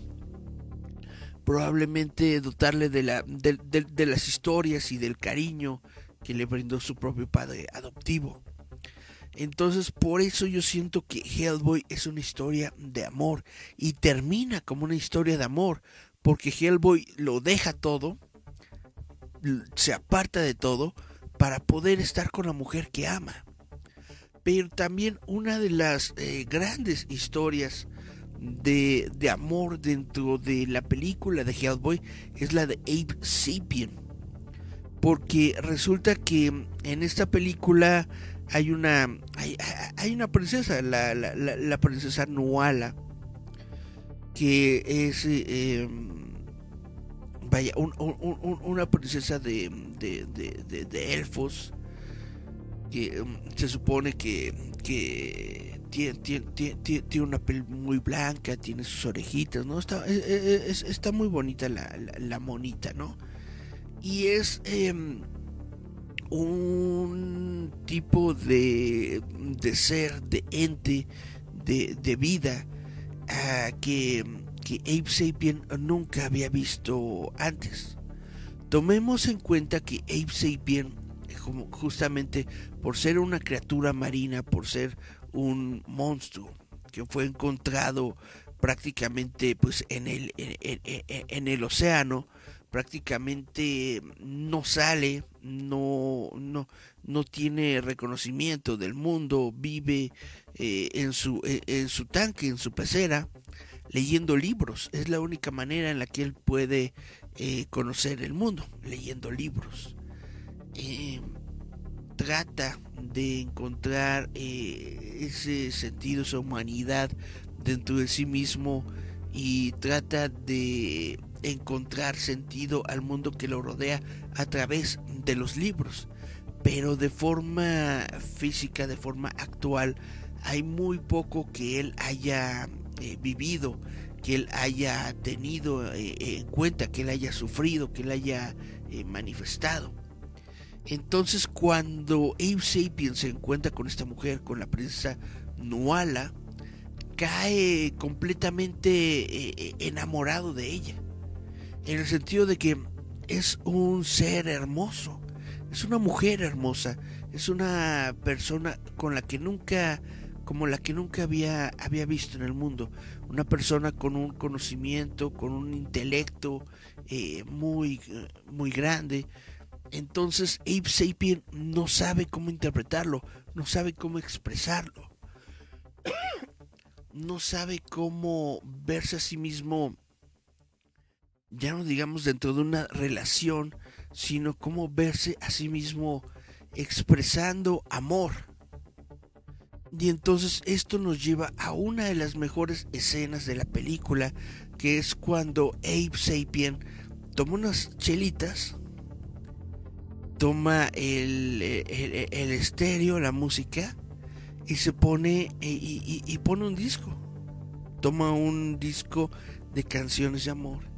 Probablemente dotarle de, la, de, de las historias y del cariño que le brindó su propio padre adoptivo. Entonces por eso yo siento que Hellboy es una historia de amor y termina como una historia de amor, porque Hellboy lo deja todo, se aparta de todo para poder estar con la mujer que ama. Pero también una de las eh, grandes historias de, de, amor dentro de la película de Hellboy es la de Abe Sapien. Porque resulta que en esta película hay una hay, una princesa, la, la, la, princesa Nuala, que es em, vaya una princesa de, de, de, elfos que em, se supone que, que tiene, una piel muy blanca, tiene sus orejitas, ¿no? Está, e, e, e, está muy bonita la, la, monita, ¿no? Y es em, un tipo de, de ser, de ente, de, de vida uh, que, que Abe Sapien nunca había visto antes. Tomemos en cuenta que Abe Sapien, justamente por ser una criatura marina, por ser un monstruo que fue encontrado prácticamente pues en el, en, en el océano, prácticamente no sale, no, no, no tiene reconocimiento del mundo, vive eh, en, su, eh, en su tanque, en su pecera, leyendo libros. Es la única manera en la que él puede eh, conocer el mundo, leyendo libros. Trata de encontrar ese sentido, esa humanidad dentro de sí mismo y trata de encontrar sentido al mundo que lo rodea a través de los libros. Pero de forma física, de forma actual, hay muy poco que él haya eh, vivido, que él haya tenido eh, en cuenta, que él haya sufrido, que él haya eh, manifestado. Entonces cuando Abe Sapien se encuentra con esta mujer, con la princesa Nuala, cae completamente enamorado de ella. En el sentido de que es un ser hermoso, es una mujer hermosa, es una persona con la que nunca, como la que nunca había, había visto en el mundo, una persona con un conocimiento, con un intelecto eh, muy, muy grande. Entonces Abe Sapien no sabe cómo interpretarlo, no sabe cómo expresarlo, <coughs> no sabe cómo verse a sí mismo ya no digamos dentro de una relación, sino cómo verse a sí mismo expresando amor. Y entonces esto nos lleva a una de las mejores escenas de la película, que es cuando Abe Sapien toma unas chelitas, toma el, el, estéreo, la música, y se pone y pone un disco. Toma un disco de canciones de amor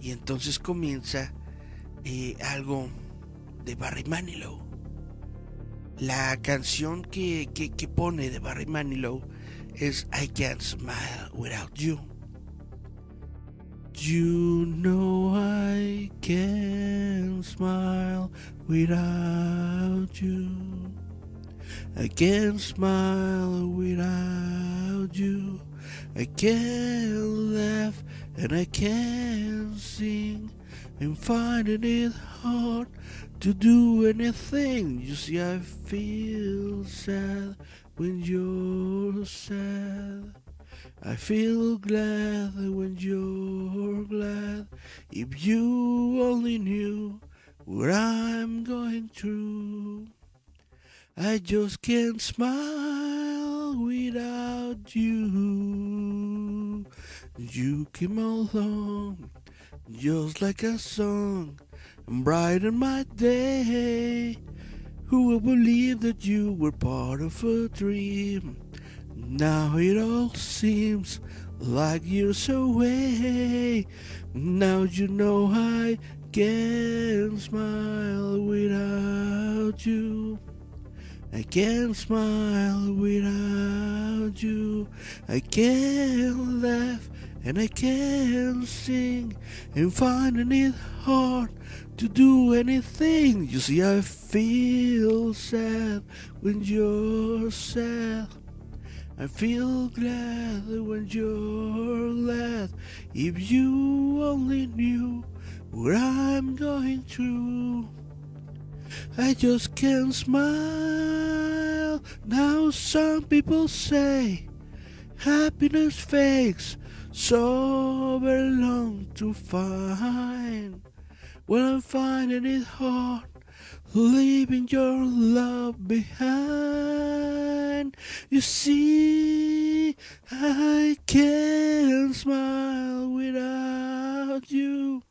y entonces comienza eh, algo de Barry Manilow. La canción que, que, que pone de Barry Manilow es I Can't Smile Without You. You know I can't smile without you. I can't smile without you. I can't laugh and I can't sing. I'm finding it hard to do anything. You see, I feel sad when you're sad. I feel glad when you're glad. If you only knew what I'm going through. I just can't smile without you. You came along just like a song and brightened my day. Who would believe that you were part of a dream? Now it all seems like years away. Now you know I can't smile without you. I can't smile without you. I can't laugh and I can't sing and finding it hard to do anything. You see, I feel sad when you're sad. I feel glad when you're glad. If you only knew what I'm going through. I just can't smile. Now some people say happiness fakes so very long to find. Well, I'm finding it hard leaving your love behind. You see, I can't smile without you.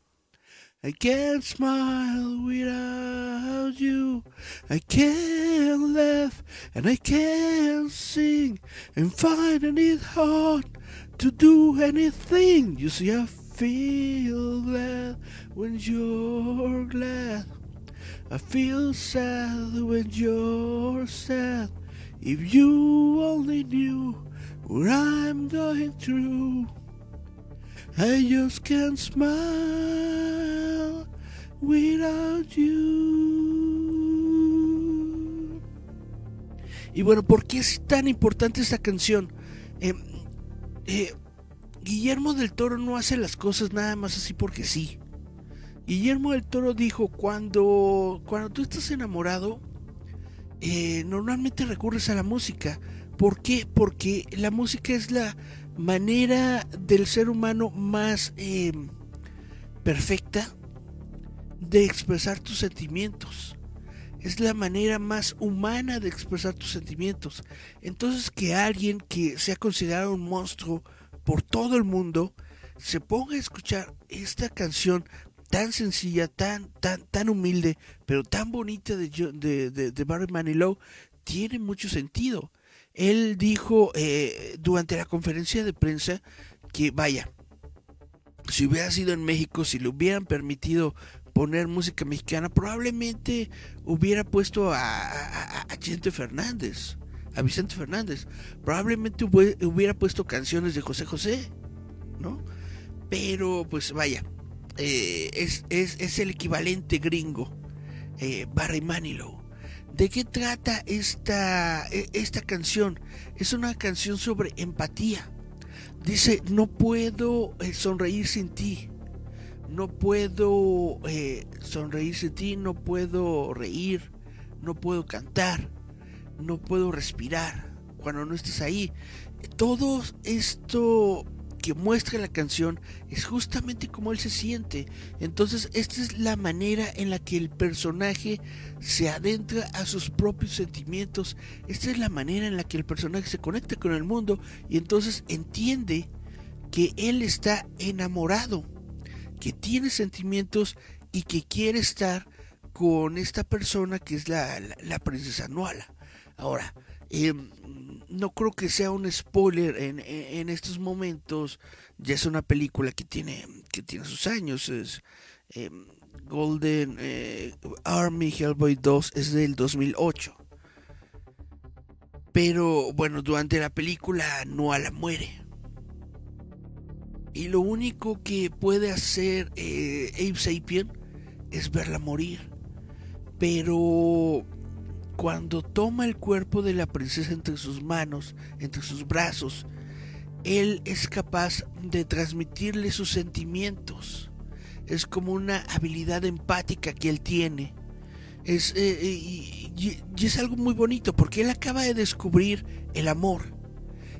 I can't smile without you. I can't laugh and I can't sing and finding it hard to do anything. You see, I feel glad when you're glad. I feel sad when you're sad. If you only knew what I'm going through. I just can't smile without you. Y bueno, ¿por qué es tan importante esta canción? Eh, eh, Guillermo del Toro no hace las cosas nada más así porque sí. Guillermo del Toro dijo, cuando, cuando tú estás enamorado, eh, normalmente recurres a la música. ¿Por qué? Porque la música es la manera del ser humano más eh, perfecta de expresar tus sentimientos. Es la manera más humana de expresar tus sentimientos. Entonces que alguien que sea considerado un monstruo por todo el mundo se ponga a escuchar esta canción tan sencilla, tan, tan, tan humilde, pero tan bonita de, de, Barry Manilow, tiene mucho sentido. Él dijo eh, durante la conferencia de prensa que, vaya, si hubiera sido en México, si le hubieran permitido poner música mexicana, probablemente hubiera puesto a, a, Fernández, a Vicente Fernández, probablemente hubiera puesto canciones de José José, ¿no? Pero pues vaya, eh, es, es, el equivalente gringo, eh, Barry Manilow. ¿De qué trata esta, e, esta canción? Es una canción sobre empatía. Dice, no puedo eh, sonreír sin ti. No puedo sonreír sin ti, no puedo reír, no puedo cantar, no puedo respirar cuando no estés ahí. Todo esto que muestra la canción es justamente como él se siente. Entonces, esta es la manera en la que el personaje se adentra a sus propios sentimientos. Esta es la manera en la que el personaje se conecta con el mundo y entonces entiende que él está enamorado, que tiene sentimientos y que quiere estar con esta persona que es la, princesa Nuala. Ahora, eh, no creo que sea un spoiler en, estos momentos. Ya es una película que tiene, que tiene sus años. Es, em, Golden eh, Army Hellboy 2 es del 2008. Pero bueno, durante la película Noala muere. Y lo único que puede hacer eh, Abe Sapien es verla morir. Pero cuando toma el cuerpo de la princesa entre sus manos, entre sus brazos, él es capaz de transmitirle sus sentimientos. Es como una habilidad empática que él tiene. Es, eh, eh, y, es algo muy bonito porque él acaba de descubrir el amor.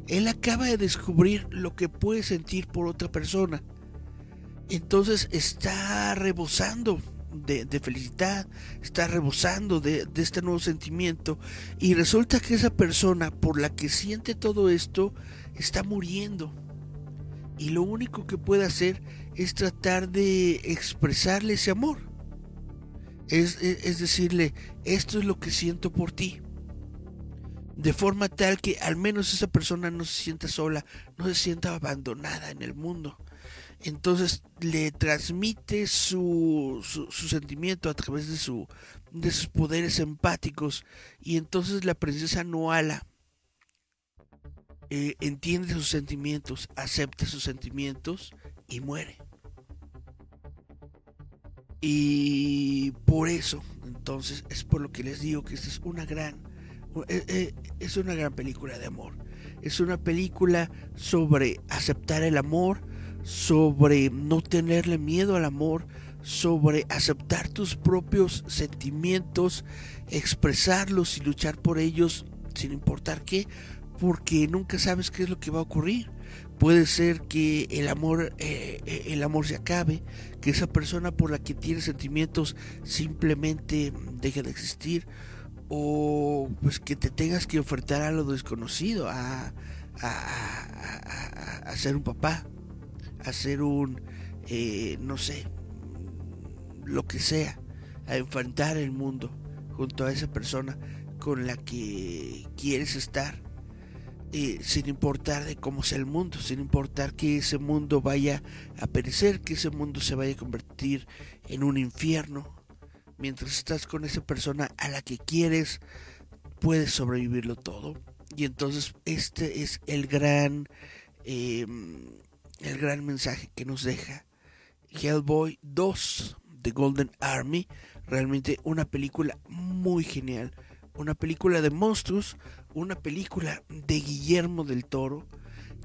Él acaba de descubrir lo que puede sentir por otra persona. Entonces está rebosando de, felicidad, está rebosando de, este nuevo sentimiento y resulta que esa persona por la que siente todo esto está muriendo. Y lo único que puede hacer es tratar de expresarle ese amor. Es, es, decirle, esto es lo que siento por ti. De forma tal que al menos esa persona no se sienta sola, no se sienta abandonada en el mundo entonces le transmite su, su, sentimiento a través de, su, de sus poderes empáticos y entonces la princesa Noala eh, entiende sus sentimientos, acepta sus sentimientos y muere. Y por eso, entonces, es por lo que les digo que esta es una gran, eh, eh, es una gran película de amor. Es una película sobre aceptar el amor, sobre no tenerle miedo al amor, sobre aceptar tus propios sentimientos, expresarlos y luchar por ellos sin importar qué, porque nunca sabes qué es lo que va a ocurrir. Puede ser que el amor, eh, eh, el amor se acabe, que esa persona por la que tienes sentimientos simplemente deje de existir, o pues que te tengas que enfrentar a lo desconocido, a, a, a, ser un papá, a ser un, eh, no sé, lo que sea, a enfrentar el mundo junto a esa persona con la que quieres estar eh, sin importar de cómo sea el mundo, sin importar que ese mundo vaya a perecer, que ese mundo se vaya a convertir en un infierno. Mientras estás con esa persona a la que quieres, puedes sobrevivirlo todo. Y entonces este es el gran, em, el gran mensaje que nos deja Hellboy 2 de Golden Army. Realmente una película muy genial. Una película de monstruos, una película de Guillermo del Toro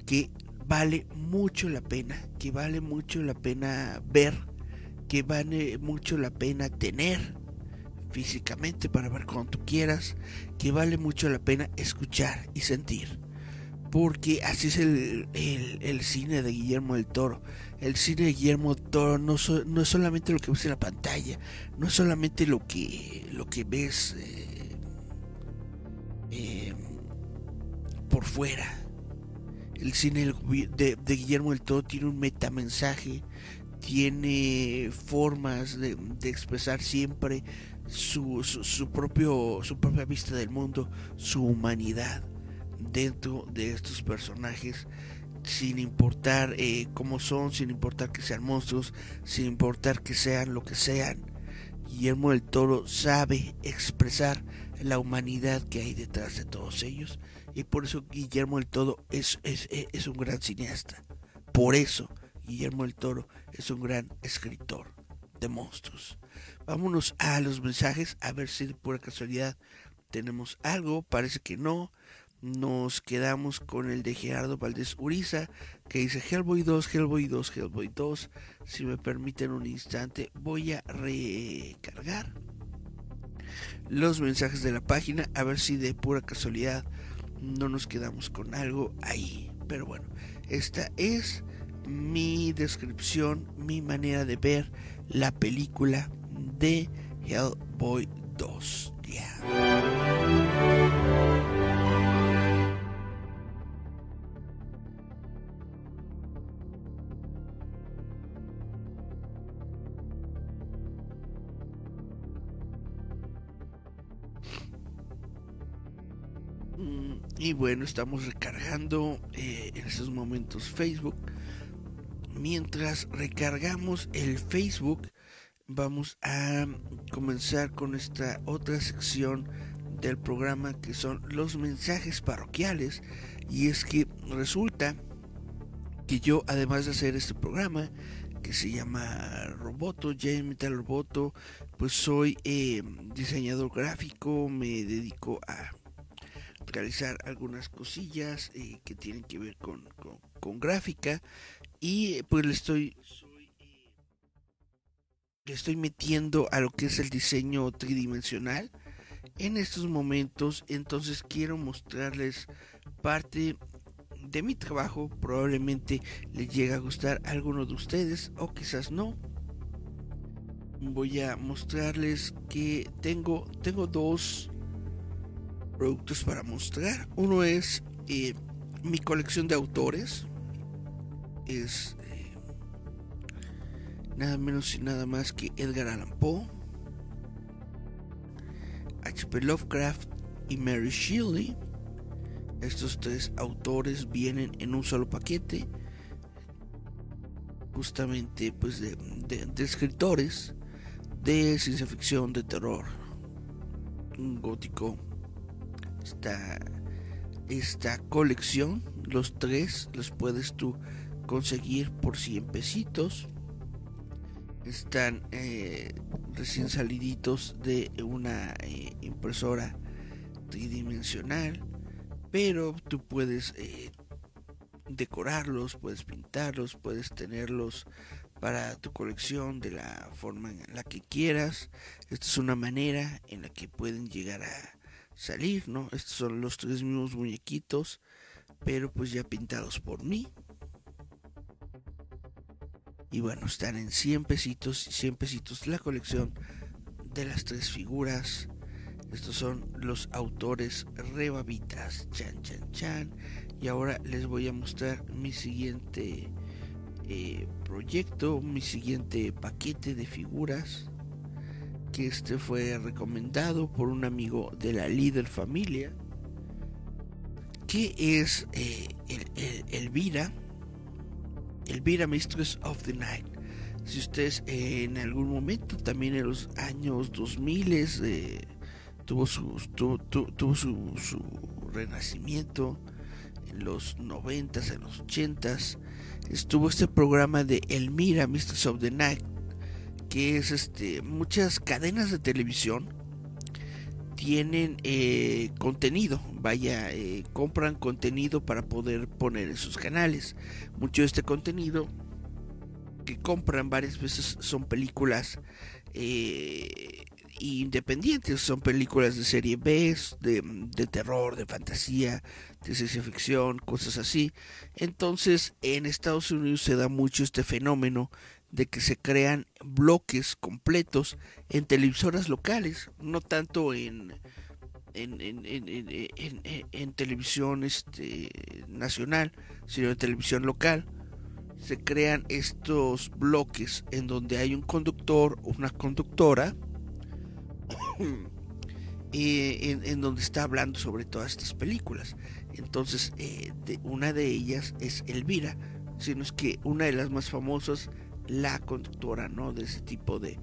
que vale mucho la pena, que vale mucho la pena ver, que vale mucho la pena tener físicamente para ver cuando tú quieras, que vale mucho la pena escuchar y sentir. Porque así es el, el, cine de Guillermo del Toro. El cine de Guillermo del Toro no, no es solamente lo que ves en la pantalla, no es solamente lo que, lo que ves eh, eh, por fuera. El cine de, Guillermo del Toro tiene un metamensaje, tiene formas de, expresar siempre su, propio, su propia vista del mundo, su humanidad dentro de estos personajes, sin importar eh, cómo son, sin importar que sean monstruos, sin importar que sean lo que sean. Guillermo del Toro sabe expresar la humanidad que hay detrás de todos ellos y por eso Guillermo del Toro es, es, un gran cineasta. Por eso Guillermo del Toro es un gran escritor de monstruos. Vámonos a los mensajes a ver si pura casualidad tenemos algo. Parece que no. Nos quedamos con el de Gerardo Valdés Uriza que dice Hellboy 2, Hellboy 2, Hellboy 2. Si me permiten un instante, voy a recargar los mensajes de la página a ver si de pura casualidad no nos quedamos con algo ahí. Pero bueno, esta es mi descripción, mi manera de ver la película de Hellboy 2. Y bueno, estamos recargando eh, en estos momentos Facebook. Mientras recargamos el Facebook, vamos a comenzar con esta otra sección del programa que son los mensajes parroquiales. Y es que resulta que yo, además de hacer este programa, que se llama Roboto, Jamie Metal Roboto, pues soy eh, diseñador gráfico, me dedico a realizar algunas cosillas eh, que tienen que ver con, con, gráfica y eh, pues le estoy le estoy metiendo a lo que es el diseño tridimensional en estos momentos. Entonces quiero mostrarles parte de mi trabajo. Probablemente les llegue a gustar a alguno de ustedes o quizás no. Voy a mostrarles que tengo tengo dos productos para mostrar. Uno es eh, mi colección de autores. Es eh, nada menos y nada más que Edgar Allan Poe, H.P. Lovecraft y Mary Shelley. Estos tres autores vienen en un solo paquete, justamente pues de, de escritores de ciencia ficción, de terror, gótico, está esta colección. Los tres los puedes tú conseguir por 100 pesitos. Están eh, recién saliditos de una eh, impresora tridimensional. Pero tú puedes eh, decorarlos, puedes pintarlos, puedes tenerlos para tu colección de la forma en la que quieras. Esta es una manera en la que pueden llegar a salir, ¿no? Estos son los tres mismos muñequitos, pero pues ya pintados por mí. Y bueno, están en 100 pesitos, 100 pesitos la colección de las tres figuras. Estos son los autores rebabitas, chan chan chan. Y ahora les voy a mostrar mi siguiente eh, proyecto, mi siguiente paquete de figuras. Que este fue recomendado por un amigo de la líder familia. Que es eh, el, Elvira. Elvira Mistress of the Night. Si ustedes en algún momento, también en los años 2000, eh, tuvo, su, tuvo su, renacimiento en los 90 en los 80s, estuvo este programa de Elmira, Mistress of the Night, que es este muchas cadenas de televisión tienen eh, contenido, vaya, eh, compran contenido para poder poner en sus canales. Mucho de este contenido que compran varias veces son películas eh, independientes, son películas de serie B, de, de, terror, de fantasía, de ciencia ficción, cosas así. Entonces en Estados Unidos se da mucho este fenómeno de que se crean bloques completos en televisoras locales, no tanto en, en, en, en, en televisión este, nacional, sino en televisión local. Se crean estos bloques en donde hay un conductor, una conductora, <coughs> eh, en, donde está hablando sobre todas estas películas. Entonces, eh, una de ellas es Elvira, sino es que una de las más famosas, la conductora ¿no? de ese tipo de,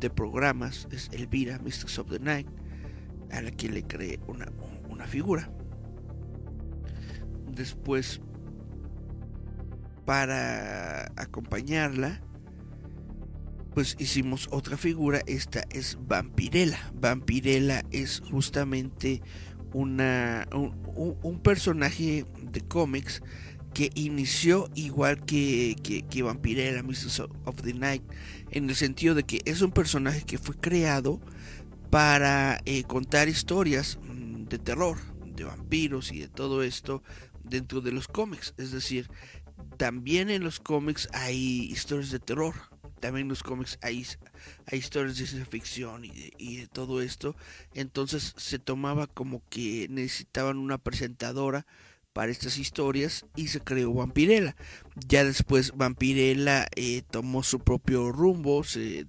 de programas, es Elvira, Mistress of the Night, a la que le cree una, una figura. Después, para acompañarla, pues hicimos otra figura, esta es Vampirella. Vampirella es justamente una, un, personaje de cómics que inició igual que, que, Vampirella, Mistress of the Night, en el sentido de que es un personaje que fue creado para eh, contar historias mm, de terror, de vampiros y de todo esto dentro de los cómics. Es decir, también en los cómics hay historias de terror también en los cómics hay, hay historias de ciencia ficción y de, todo esto. Entonces se tomaba como que necesitaban una presentadora para estas historias y se creó Vampirella. Ya después Vampirella eh, tomó su propio rumbo, se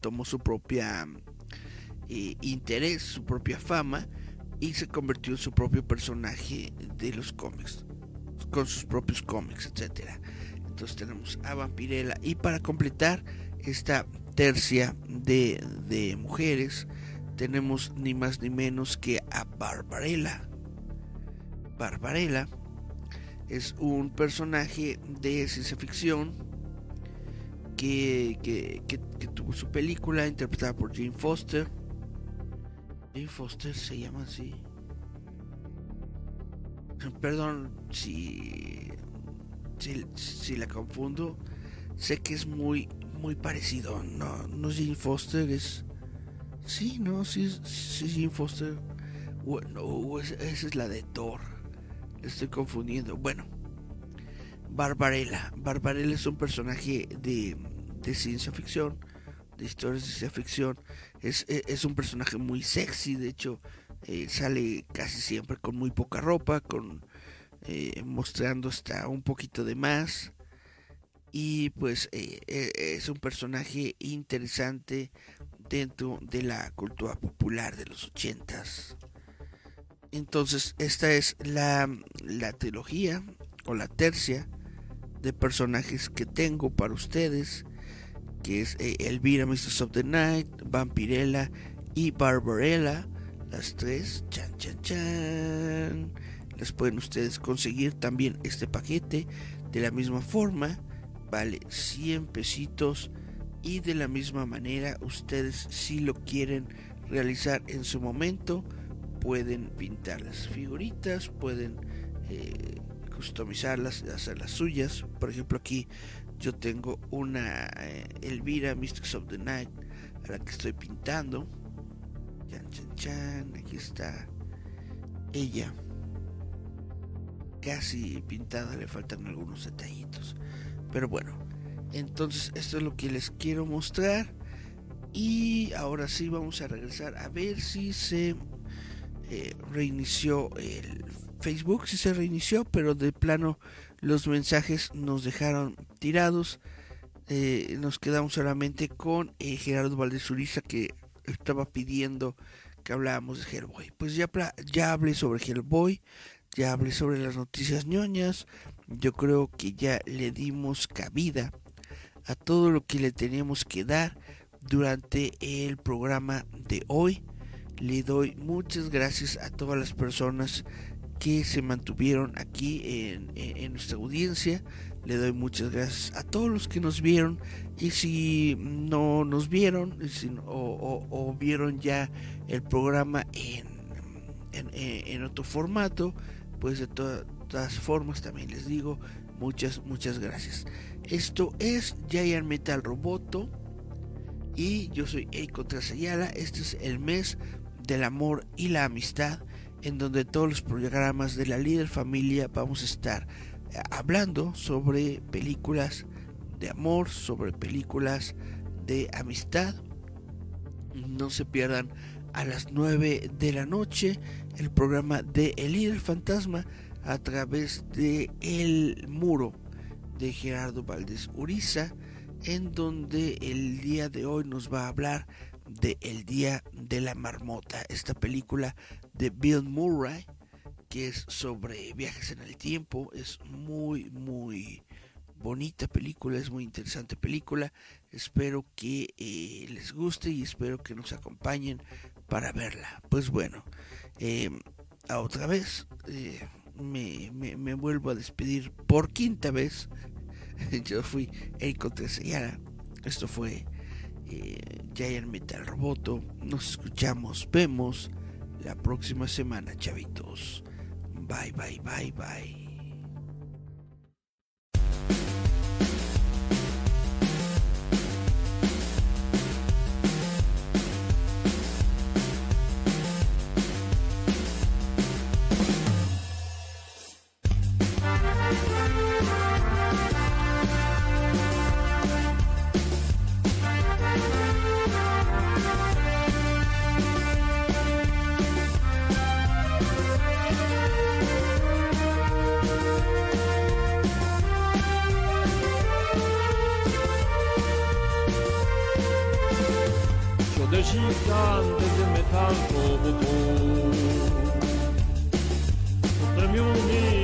tomó su propia eh, interés, su propia fama y se convirtió en su propio personaje de los cómics, con sus propios cómics, etcétera tenemos a Vampirella y para completar esta tercia de, mujeres tenemos ni más ni menos que a Barbarella. Barbarella es un personaje de ciencia ficción que, tuvo su película interpretada por Jane Foster. Jane Foster se llama así. Perdón si si, la confundo, sé que es muy, muy parecido. No, no es Jane Foster, es. Sí, no, sí es, sí Jane Foster. Bueno, esa es la de Thor. Estoy confundiendo. Bueno, Barbarella. Barbarella es un personaje de, de ciencia ficción, de historias de ciencia ficción. Es, es un personaje muy sexy, de hecho, eh, sale casi siempre con muy poca ropa, con eh, mostrando hasta un poquito de más. Y pues eh, eh, es un personaje interesante dentro de la cultura popular de los ochentas. Entonces, esta es la, la trilogía o la tercia de personajes que tengo para ustedes, que es Elvira, Mistress of the Night, Vampirella y Barbarella, las tres, chan chan chan les pueden ustedes conseguir también este paquete de la misma forma. Vale 100 pesitos y de la misma manera ustedes si lo quieren realizar en su momento pueden pintar las figuritas, pueden eh, customizarlas, hacer las suyas. Por ejemplo aquí yo tengo una eh, Elvira Mystics of the Night a la que estoy pintando. Chan, chan, chan. Aquí está ella. Casi pintada, le faltan algunos detallitos. Pero bueno, entonces esto es lo que les quiero mostrar. Y ahora sí vamos a regresar a ver si se eh, reinició el Facebook, si se reinició, pero de plano los mensajes nos dejaron tirados. Eh, nos quedamos solamente con eh, Gerardo Valdez Uriza que estaba pidiendo que habláramos de Hellboy. Pues ya, ya hablé sobre Hellboy, ya hablé sobre las noticias ñoñas. Yo creo que ya le dimos cabida a todo lo que le teníamos que dar durante el programa de hoy. Le doy muchas gracias a todas las personas que se mantuvieron aquí en, nuestra audiencia. Le doy muchas gracias a todos los que nos vieron y si no nos vieron o, vieron ya el programa en, otro formato, pues de todas formas también les digo muchas, muchas gracias. Esto es Giant Metal Roboto y yo soy Eiko Trasayala. Este es el mes del amor y la amistad en donde todos los programas de la líder familia vamos a estar eh, hablando sobre películas de amor, sobre películas de amistad. No se pierdan a las 9 de la noche el programa de El líder fantasma a través de El Muro de Gerardo Valdés Uriza, en donde el día de hoy nos va a hablar de El Día de la Marmota, esta película de Bill Murray, que es sobre viajes en el tiempo. Es muy, muy bonita película, es muy interesante película. Espero que eh, les guste y espero que nos acompañen para verla. Pues bueno, em, a otra vez eh, me, me, vuelvo a despedir por quinta vez. <laughs> Yo fui Eiko Tresellana. Esto fue eh, Giant Metal Roboto. Nos escuchamos, vemos la próxima semana, chavitos. Bye, bye, bye, bye. 한대좀 메탄 고부도 어떠면 이